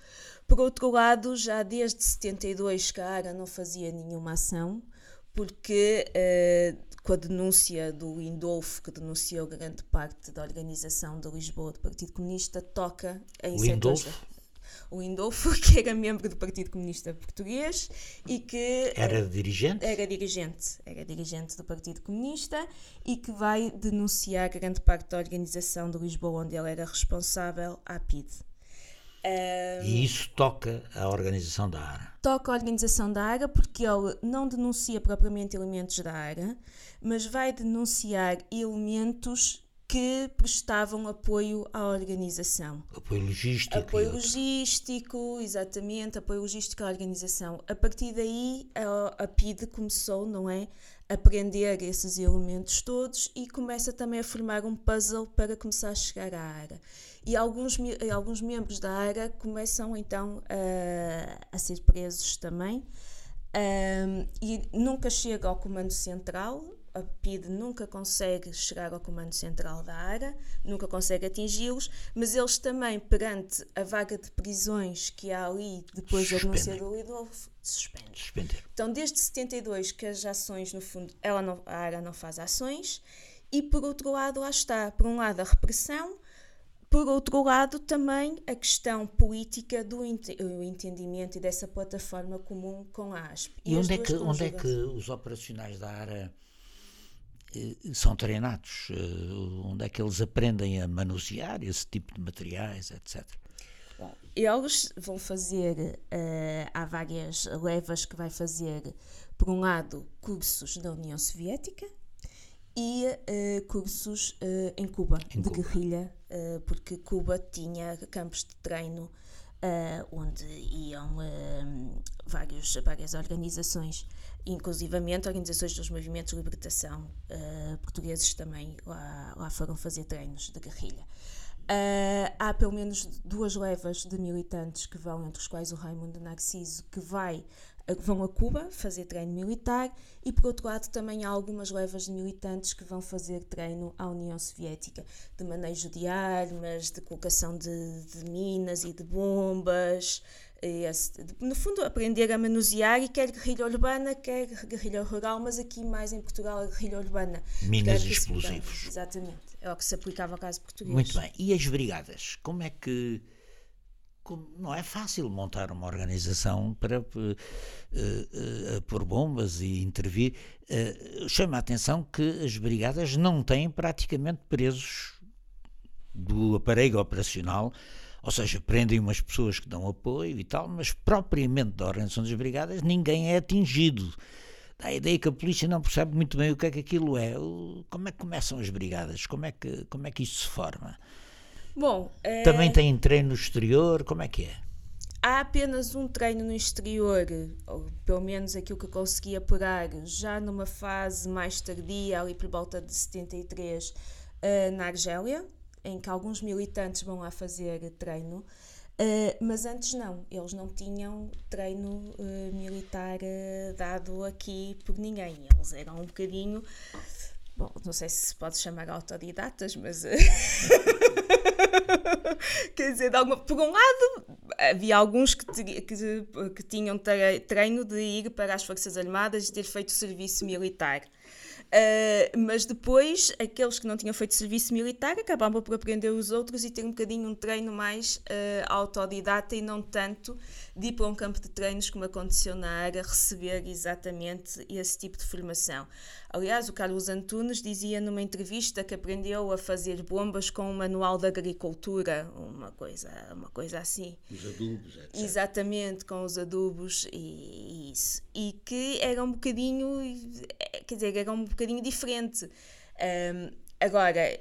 Por outro lado, já desde 72 que a ARA não fazia nenhuma ação, porque uh, com a denúncia do Indolfo, que denunciou grande parte da organização de Lisboa do Partido Comunista, toca em O setores. O Indolfo, que era membro do Partido Comunista Português e que Era dirigente? era dirigente, era dirigente do Partido Comunista e que vai denunciar grande parte da organização de Lisboa, onde ele era responsável, à PIDE. E isso toca a organização da ARA. toca a organização da ARA porque ele não denuncia propriamente elementos da ARA, mas vai denunciar elementos que prestavam apoio à organização. Apoio logístico. Apoio logístico, exatamente, apoio logístico à organização. A partir daí, a, a PIDE começou, não é? A prender esses elementos todos e começa também a formar um puzzle para começar a chegar à ARA. E alguns, alguns membros da ARA começam então a, a ser presos também. Ahm, e nunca chega ao comando central, a PIDE nunca consegue chegar ao comando central da ARA, nunca consegue atingi-los, mas eles também, perante a vaga de prisões que há ali depois da denúncia do Lidolfo, suspendem. Suspenderam. Então, desde 72 que as ações, no fundo, ela não, a ARA não faz ações, e por outro lado, lá está, por um lado a repressão, por outro lado também a questão política do ente- o entendimento e dessa plataforma comum com a ASP. E as onde é, que, onde é que os operacionais da ARA eh, são treinados? Eh, onde é que eles aprendem a manusear esse tipo de materiais, etc. Bom, eles vão fazer, eh, há várias levas que vai fazer, por um lado, cursos da União Soviética e eh, cursos eh, em Cuba, Em de Cuba. guerrilha, eh, porque Cuba tinha campos de treino eh, onde iam eh, vários, várias organizações, inclusivamente organizações dos movimentos de libertação portugueses também lá, lá foram fazer treinos de guerrilha. Ah, há pelo menos duas levas de militantes que vão, entre os quais o Raimundo Narciso, que vai, vão a Cuba fazer treino militar, e por outro lado também há algumas levas de militantes que vão fazer treino à União Soviética, de manejo de armas, de colocação de, de minas e de bombas, esse- no fundo aprender a manusear, e quer guerrilha urbana, quer guerrilha rural, mas aqui mais em Portugal a guerrilha urbana. Minas e é explosivos. Exatamente, é o que se aplicava ao caso português. Muito bem. E as brigadas? Como é que. Não é fácil montar uma organização para eh, eh, pôr bombas e intervir. Chama a atenção que as brigadas não têm praticamente presos do aparelho operacional, ou seja, prendem umas pessoas que dão apoio e tal, mas propriamente da organização das brigadas ninguém é atingido. Dá a ideia que a polícia não percebe muito bem o que é que aquilo é. Como é que começam as brigadas? Como é que, como é que isso se forma? Bom, eh, Também tem treino no exterior? Como é que é? há apenas um treino no exterior, ou pelo menos aquilo que eu consegui apurar, já numa fase mais tardia, ali por volta de 73, eh, na Argélia, em que alguns militantes vão lá fazer treino. eh, mas antes não, eles não tinham treino eh, militar eh, dado aqui por ninguém. Eles eram um bocadinho, bom, não sei se pode chamar autodidatas, mas eh, quer dizer, alguma- por um lado, havia alguns que, te- que, que tinham tre- treino de ir para as Forças Armadas e ter feito serviço militar. Uh, mas depois, aqueles que não tinham feito serviço militar acabavam por aprender os outros e ter um bocadinho um treino mais uh, autodidata e não tanto de ir para um campo de treinos como aconteceu na área, receber exatamente esse tipo de formação. Aliás, o Carlos Antunes dizia numa entrevista que aprendeu a fazer bombas com um manual de agricultura, uma coisa, uma coisa assim. Os adubos, etc. Exatamente, com os adubos e isso. E que era um bocadinho, quer dizer, era um bocadinho diferente. Ahm, agora,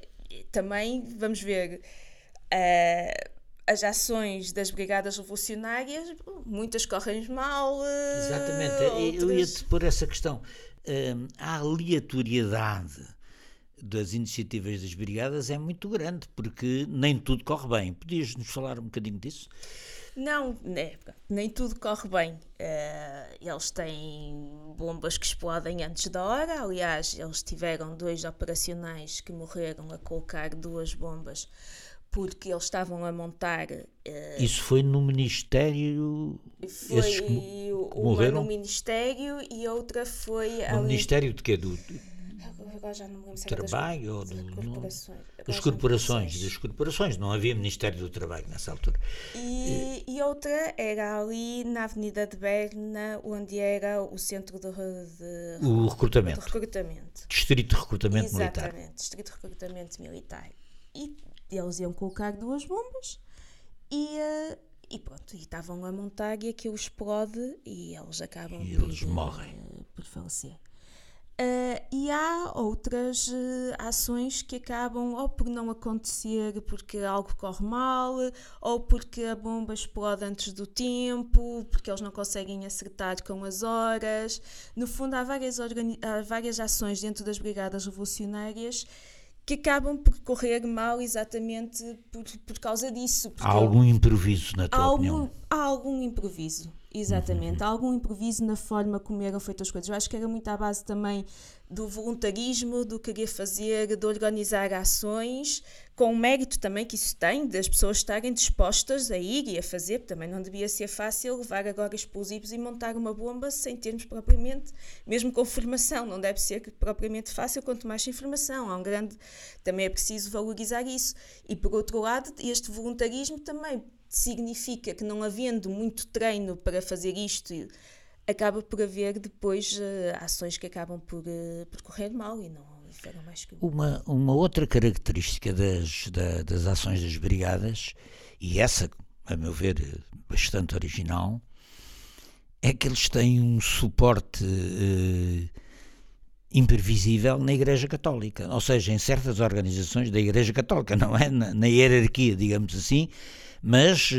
também vamos ver ah, as ações das brigadas revolucionárias, muitas correm mal. ah, Exatamente, eu outras- ia-te pôr essa questão. Hum, a aleatoriedade das iniciativas das brigadas é muito grande, porque nem tudo corre bem. Podias-nos falar um bocadinho disso? Não, né, nem tudo corre bem. Eh, eles têm bombas que explodem antes da hora. Aliás, eles tiveram dois operacionais que morreram a colocar duas bombas porque eles estavam a montar. eh, Isso foi no Ministério. foi esses que uma no Ministério e outra foi No ali- Ministério de quê? Do, agora já não me lembro trabalho ou do, corporações. das corporações, das corporações, não havia Ministério do Trabalho nessa altura. E, e outra era ali na Avenida de Berna, onde era o centro de, de o recrutamento. De recrutamento. Distrito de recrutamento Exatamente, militar. Exatamente, Distrito de recrutamento militar. E eles iam colocar duas bombas e, uh, e pronto, e estavam a montar e aquilo explode e eles acabam e eles por, morrem. Uh, por falecer. Uh, e há outras ações que acabam ou por não acontecer porque algo corre mal, ou porque a bomba explode antes do tempo, porque eles não conseguem acertar com as horas. No fundo, há várias, há várias ações dentro das Brigadas Revolucionárias que acabam por correr mal exatamente por, por causa disso. Há algum improviso na tua há opinião? Algum, há algum improviso, exatamente. Uhum. Há algum improviso na forma como eram feitas as coisas. Eu acho que era muito à base também do voluntarismo, do querer fazer, de organizar ações, com o mérito também que isso tem, das pessoas estarem dispostas a ir e a fazer, também não devia ser fácil levar agora explosivos e montar uma bomba sem termos propriamente, mesmo com formação, não deve ser propriamente fácil, quanto mais informação, há um grande, também é preciso valorizar isso. E por outro lado, este voluntarismo também significa que não havendo muito treino para fazer isto, acaba por haver depois uh, ações que acabam por, uh, por correr mal e não foram mais que uma, uma outra característica das, da, das ações das brigadas, e essa, a meu ver, bastante original, é que eles têm um suporte uh, imprevisível na Igreja Católica, ou seja, em certas organizações da Igreja Católica, não é? Na, na hierarquia, digamos assim, mas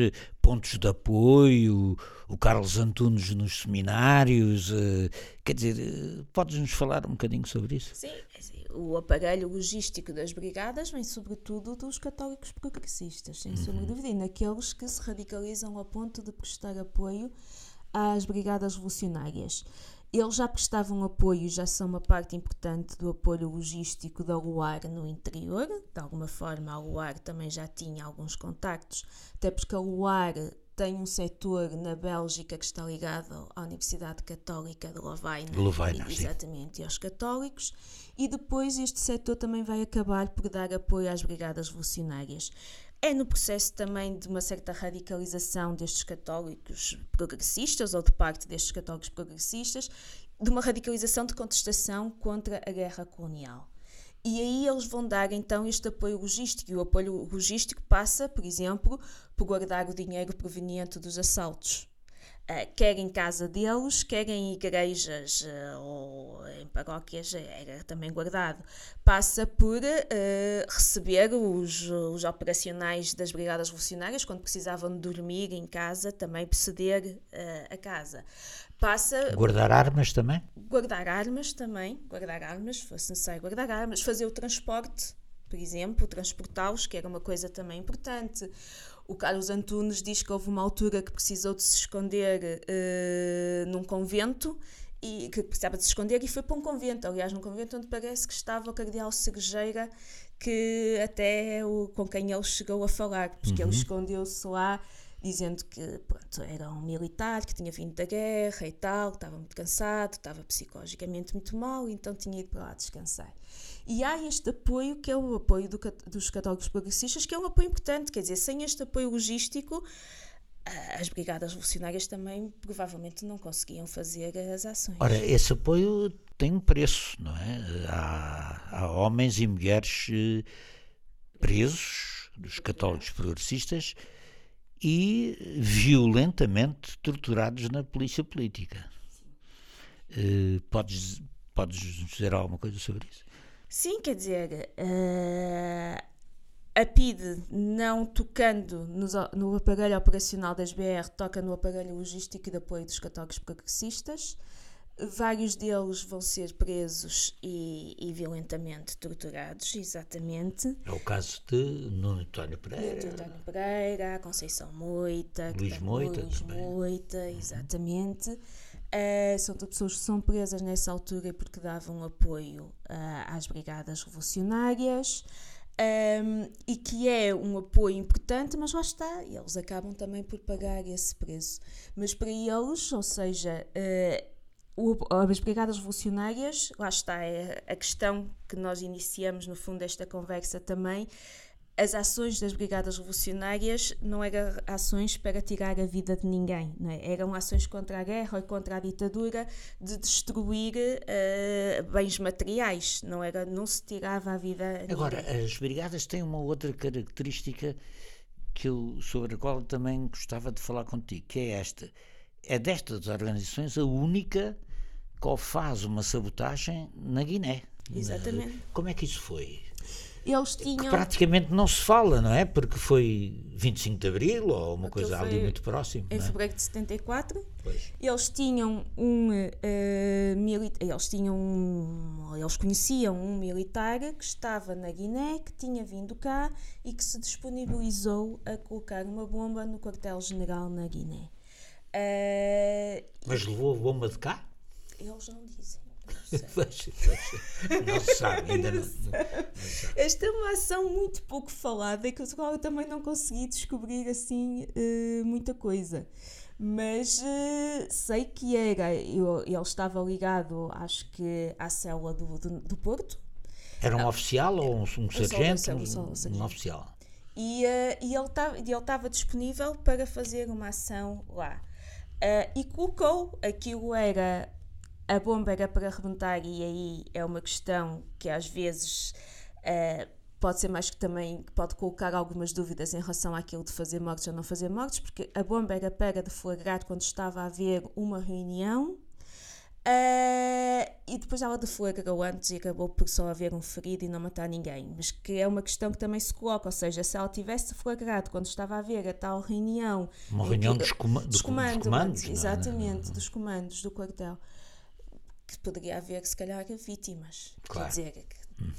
pontos de apoio, o Carlos Antunes nos seminários, uh, quer dizer, uh, podes-nos falar um bocadinho sobre isso? Sim, é o aparelho logístico das brigadas vem sobretudo dos católicos progressistas, sem sombra de dúvida, e naqueles que se radicalizam ao ponto de prestar apoio às brigadas revolucionárias. Eles já prestavam apoio, já são uma parte importante do apoio logístico da Luar no interior. De alguma forma, a Luar também já tinha alguns contactos, até porque a Luar tem um setor na Bélgica que está ligado à Universidade Católica de Lovaina, Lovaina exatamente, e aos católicos, e depois este setor também vai acabar por dar apoio às brigadas revolucionárias. É no processo também de uma certa radicalização destes católicos progressistas, ou de parte destes católicos progressistas, de uma radicalização de contestação contra a guerra colonial. E aí eles vão dar então este apoio logístico. E o apoio logístico passa, por exemplo, por guardar o dinheiro proveniente dos assaltos. Uh, quer em casa deles, quer em igrejas uh, ou em paróquias, era também guardado. Passa por uh, receber os, os operacionais das Brigadas Revolucionárias, quando precisavam dormir em casa, também preceder a casa. Passa. Guardar armas também? Guardar armas também, guardar armas, fosse necessário guardar armas, fazer o transporte, por exemplo, transportá-los, que era uma coisa também importante o Carlos Antunes diz que houve uma altura que precisou de se esconder uh, num convento e que precisava de se esconder e foi para um convento, aliás, num convento onde parece que estava o cardeal Cerejeira, que até o, com quem ele chegou a falar, porque uhum. ele escondeu-se lá dizendo que pronto, era um militar que tinha vindo da guerra e tal, que estava muito cansado, estava psicologicamente muito mal, então tinha ido para lá descansar. E há este apoio, que é o apoio do, dos católicos progressistas, que é um apoio importante, quer dizer, sem este apoio logístico, as brigadas revolucionárias também provavelmente não conseguiam fazer as ações. Ora, esse apoio tem um preço, não é? Há, há homens e mulheres eh, presos, dos católicos progressistas, e violentamente torturados na polícia política. Uh, podes, podes dizer alguma coisa sobre isso? Sim, quer dizer, uh, a PIDE não tocando no, no, aparelho operacional das BR, toca no aparelho logístico e de apoio dos católicos progressistas. Vários deles vão ser presos e, e, violentamente torturados, exatamente. É o caso de Nuno António Pereira. Nuno António Pereira, Conceição Moita. Luís Moita Luís também. Moita, exatamente. Uh, são pessoas que são presas nessa altura porque davam apoio uh, às brigadas revolucionárias. Um, e que é um apoio importante, mas lá está, eles acabam também por pagar esse preço. Mas para eles, ou seja, uh, as Brigadas Revolucionárias, lá está, é a questão que nós iniciamos no fundo desta conversa também. As ações das Brigadas Revolucionárias não eram ações para tirar a vida de ninguém, é? eram ações contra a guerra e contra a ditadura de destruir uh, bens materiais, não, era, não se tirava a vida Agora, as Brigadas têm uma outra característica que eu, sobre a qual também gostava de falar contigo, que é esta. É destas organizações a única faz uma sabotagem na Guiné. Exatamente. Como é que isso foi? Eles tinham. Que praticamente não se fala, não é? Porque foi 25 de Abril ou uma Porque coisa ali muito próximo. Em é? fevereiro de 74. Pois. Eles tinham um uh, militar. Eles tinham um, Eles conheciam um militar que estava na Guiné, que tinha vindo cá e que se disponibilizou a colocar uma bomba no quartel-general na Guiné. Uh, Mas levou a bomba de cá? Eles não dizem. Não se sabe, ainda não. Esta é uma ação muito pouco falada e que eu também não consegui descobrir assim uh, muita coisa. Mas uh, sei que era, eu, ele estava ligado, acho que à célula do, do, do Porto. Era um ah, oficial ou um, um sargento? Um, um, um, oficial. E, uh, e ele estava disponível para fazer uma ação lá. Uh, e colocou, aquilo era a bomba era para arrebentar, e aí é uma questão que às vezes uh, pode ser mais que também pode colocar algumas dúvidas em relação àquilo de fazer mortes ou não fazer mortes, porque a bomba era para deflagrar quando estava a haver uma reunião. Uh, e depois ela deflagrou antes e acabou por só haver um ferido e não matar ninguém. Mas que é uma questão que também se coloca, ou seja, se ela tivesse deflagrado quando estava a haver a tal reunião. Uma reunião que, dos, dos, comandos, dos comandos. É? Exatamente, dos comandos do quartel que poderia haver, se calhar, vítimas. Claro. Quer dizer, uhum.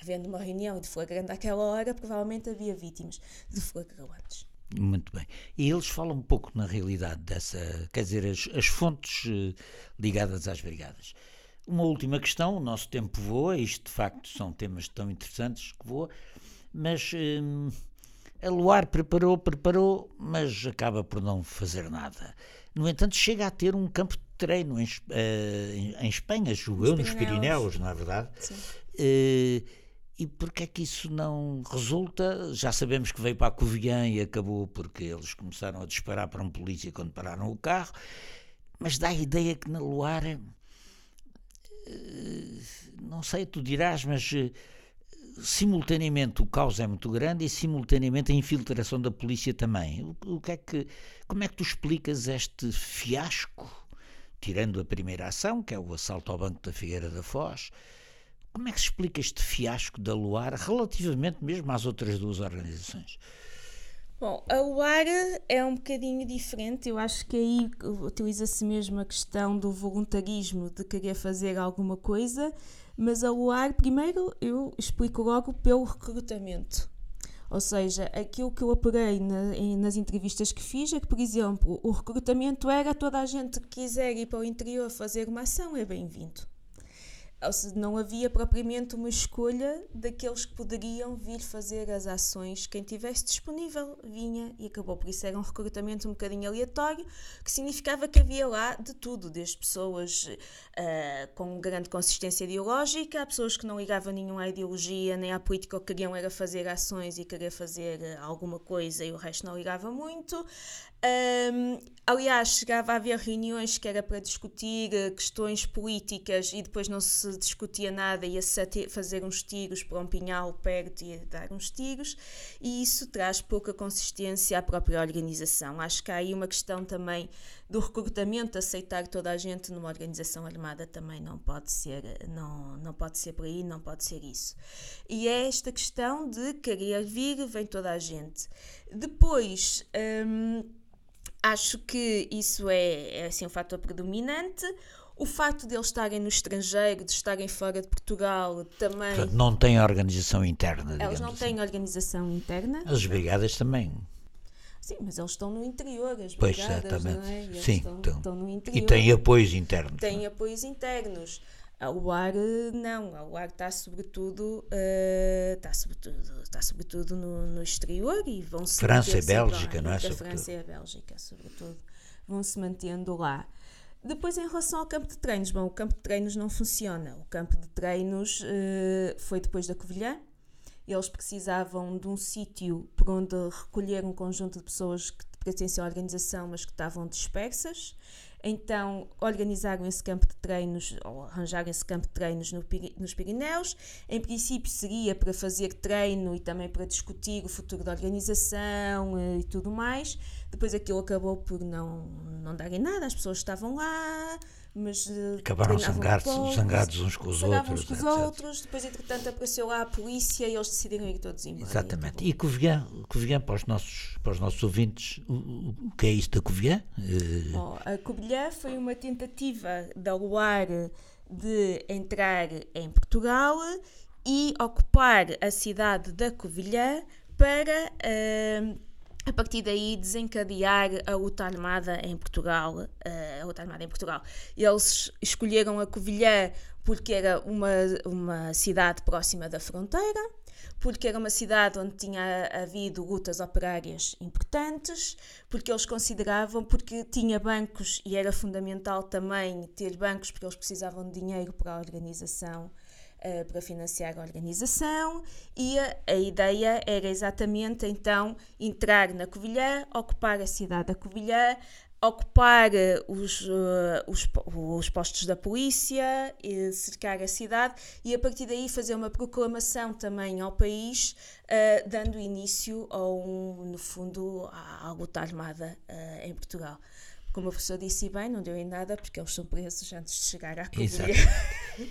havendo uma reunião de flagrante àquela hora, provavelmente havia vítimas de flagrantes. Muito bem. E eles falam um pouco, na realidade, dessa. Quer dizer, as, as fontes uh, ligadas às brigadas. Uma última questão: o nosso tempo voa, isto de facto são temas tão interessantes que voa, mas. Um, a Luar preparou, preparou, mas acaba por não fazer nada. No entanto, chega a ter um campo de treino em, uh, em Espanha, julgo eu, nos Pirineus, não é verdade? Sim. Uh, e porquê é que isso não resulta? Já sabemos que veio para a Covilhã e acabou porque eles começaram a disparar para um polícia quando pararam o carro, mas dá a ideia que na Luar, uh, não sei, tu dirás, mas simultaneamente o caos é muito grande e simultaneamente a infiltração da polícia também. O, o que é que, como é que tu explicas este fiasco, tirando a primeira ação, que é o assalto ao Banco da Figueira da Foz, como é que se explica este fiasco da Luar relativamente mesmo às outras duas organizações? Bom, a UAR é um bocadinho diferente. Eu acho que aí utiliza-se mesmo a questão do voluntarismo, de querer fazer alguma coisa mas a UAR, primeiro, eu explico logo pelo recrutamento. Ou seja, aquilo que eu apurei na, em, nas entrevistas que fiz é que, por exemplo, o recrutamento era toda a gente que quiser ir para o interior fazer uma ação é bem-vindo não havia propriamente uma escolha daqueles que poderiam vir fazer as ações. Quem tivesse disponível vinha e acabou. Por isso era um recrutamento um bocadinho aleatório, que significava que havia lá de tudo, desde pessoas uh, com grande consistência ideológica, a pessoas que não ligavam nenhuma ideologia nem à política, o que queriam era fazer ações e querer fazer alguma coisa e o resto não ligava muito, um, aliás, chegava a haver reuniões que era para discutir uh, questões políticas e depois não se discutia nada, ia-se fazer uns tiros para um pinhal perto e dar uns tiros, e isso traz pouca consistência à própria organização. Acho que há aí uma questão também do recrutamento, aceitar toda a gente numa organização armada também não pode ser, não, não pode ser por aí, não pode ser isso. E é esta questão de querer vir, vem toda a gente. Depois. Um, Acho que isso é, é assim um fator predominante. O facto de eles estarem no estrangeiro, de estarem fora de Portugal, também. Portanto, não têm organização interna. Eles não assim. têm organização interna. As brigadas também. Sim, mas eles estão no interior, as pois, brigadas, exatamente. não é? Eles Sim, estão, estão, estão no interior. E têm apoios internos. Têm apoios internos. A UAR não, a UAR está sobretudo, uh, está sobretudo, está sobretudo no, no exterior e vão se França e Bélgica, não é? A França e a Bélgica, sobretudo, vão se mantendo lá. Depois, em relação ao campo de treinos, bom, o campo de treinos não funciona. O campo de treinos uh, foi depois da Covilhã. Eles precisavam de um sítio por onde recolher um conjunto de pessoas que pertenciam à organização, mas que estavam dispersas. Então organizaram esse campo de treinos, ou arranjaram esse campo de treinos no, nos Pirineus. Em princípio seria para fazer treino e também para discutir o futuro da organização eh, e tudo mais. Depois aquilo acabou por não, não darem nada, as pessoas estavam lá, mas eh, acabaram zangados, zangados uns com os outros. uns com os outros, depois entretanto apareceu lá a polícia e eles decidiram ir todos embora. Exatamente. E Covilhã, Covilhã para, os nossos, para os nossos ouvintes, o, o que é isso da Covilhã? Oh, a Covilhã foi uma tentativa da Luar de entrar em Portugal e ocupar a cidade da Covilhã para uh, a partir daí desencadear a luta armada em Portugal, eh, a luta armada em Portugal. Eles escolheram a Covilhã porque era uma, uma cidade próxima da fronteira, porque era uma cidade onde tinha havido lutas operárias importantes, porque eles consideravam, porque tinha bancos e era fundamental também ter bancos, porque eles precisavam de dinheiro para a organização uh, para financiar a organização e a, a, ideia era exatamente então entrar na Covilhã, ocupar a cidade da Covilhã, ocupar eh, os, uh, os, os, postos da polícia, cercar a cidade e a partir daí fazer uma proclamação também ao país, uh, dando início a um, no fundo à luta armada uh, em Portugal. Como o professor disse bem, não deu em nada porque eles são presos antes de chegar à Covilhã.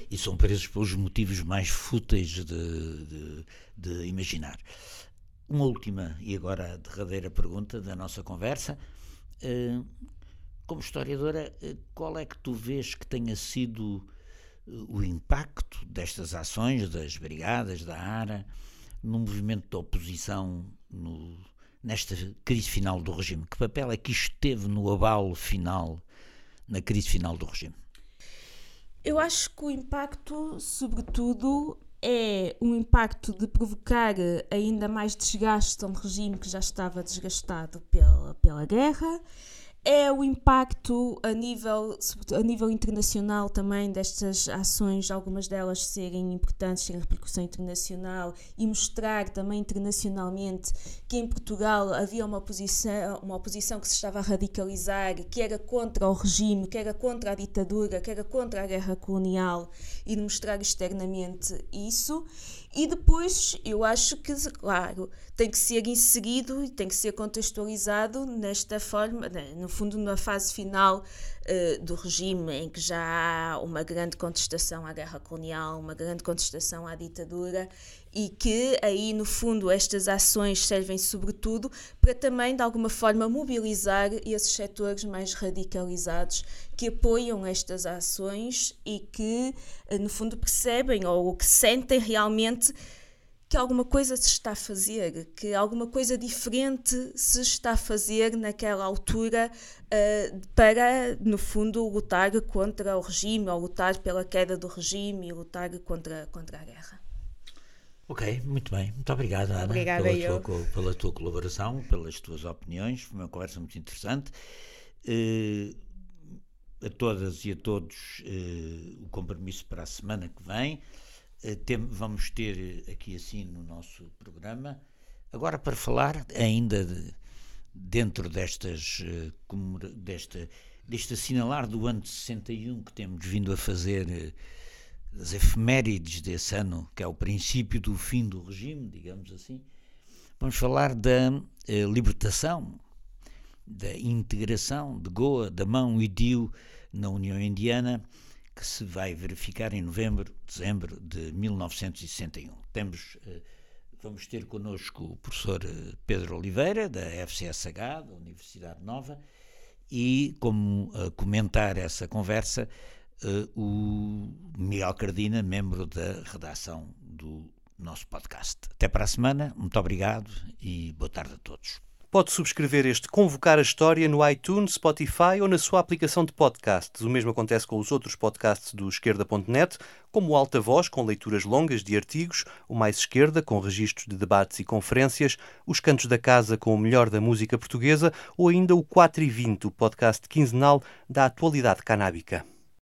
e são presos pelos motivos mais fúteis de, de, de, imaginar. Uma última e agora a derradeira pergunta da nossa conversa. Uh, como historiadora, uh, qual é que tu vês que tenha sido uh, o impacto destas ações das brigadas, da ARA, no movimento de oposição no nesta crise final do regime? Que papel é que isto teve no abalo final, na crise final do regime? Eu acho que o impacto, sobretudo, é um impacto de provocar ainda mais desgaste a um regime que já estava desgastado pela, pela guerra é o impacto a nível, a nível internacional também destas ações, algumas delas serem importantes, terem repercussão internacional e mostrar também internacionalmente que em Portugal havia uma oposição, uma oposição que se estava a radicalizar, que era contra o regime, que era contra a ditadura, que era contra a guerra colonial e de mostrar externamente isso. E depois eu acho que, claro, tem que ser inserido e tem que ser contextualizado nesta forma, né, no fundo, na fase final uh, do regime, em que já há uma grande contestação à guerra colonial, uma grande contestação à ditadura e que aí, no fundo, estas ações servem sobretudo para também, de alguma forma, mobilizar esses setores mais radicalizados que apoiam estas ações e que, eh, no fundo, percebem ou que sentem realmente que alguma coisa se está a fazer, que alguma coisa diferente se está a fazer naquela altura uh, para, no fundo, lutar contra o regime, ou lutar pela queda do regime e lutar contra, contra a guerra. Ok, muito bem. Muito obrigado, Ana, Obrigada pela, tua, pela tua colaboração, pelas tuas opiniões. Foi uma conversa muito interessante. Uh, a todas e a todos uh, o compromisso para a semana que vem. Uh, tem, vamos ter aqui assim no nosso programa. Agora, para falar ainda de, dentro destas, desta, deste assinalar do ano de 61 que temos vindo a fazer das efemérides desse ano, que é o princípio do fim do regime, digamos assim, vamos falar da eh, libertação, da integração de Goa, da mão e Dio na União Indiana, que se vai verificar em novembro, dezembro de 1961. Temos, eh, vamos ter connosco o professor eh, Pedro Oliveira, da FCSH, da Universidade Nova, e como uh, comentar essa conversa, o Miguel Cardina, membro da redação do nosso podcast. Até para a semana, muito obrigado e boa tarde a todos. Pode subscrever este Convocar a História no iTunes, Spotify ou na sua aplicação de podcasts. O mesmo acontece com os outros podcasts do Esquerda.net, como o Alta Voz, com leituras longas de artigos, o Mais Esquerda, com registros de debates e conferências, os Cantos da Casa, com o melhor da música portuguesa, ou ainda o 4 e 20, o podcast quinzenal da atualidade canábica.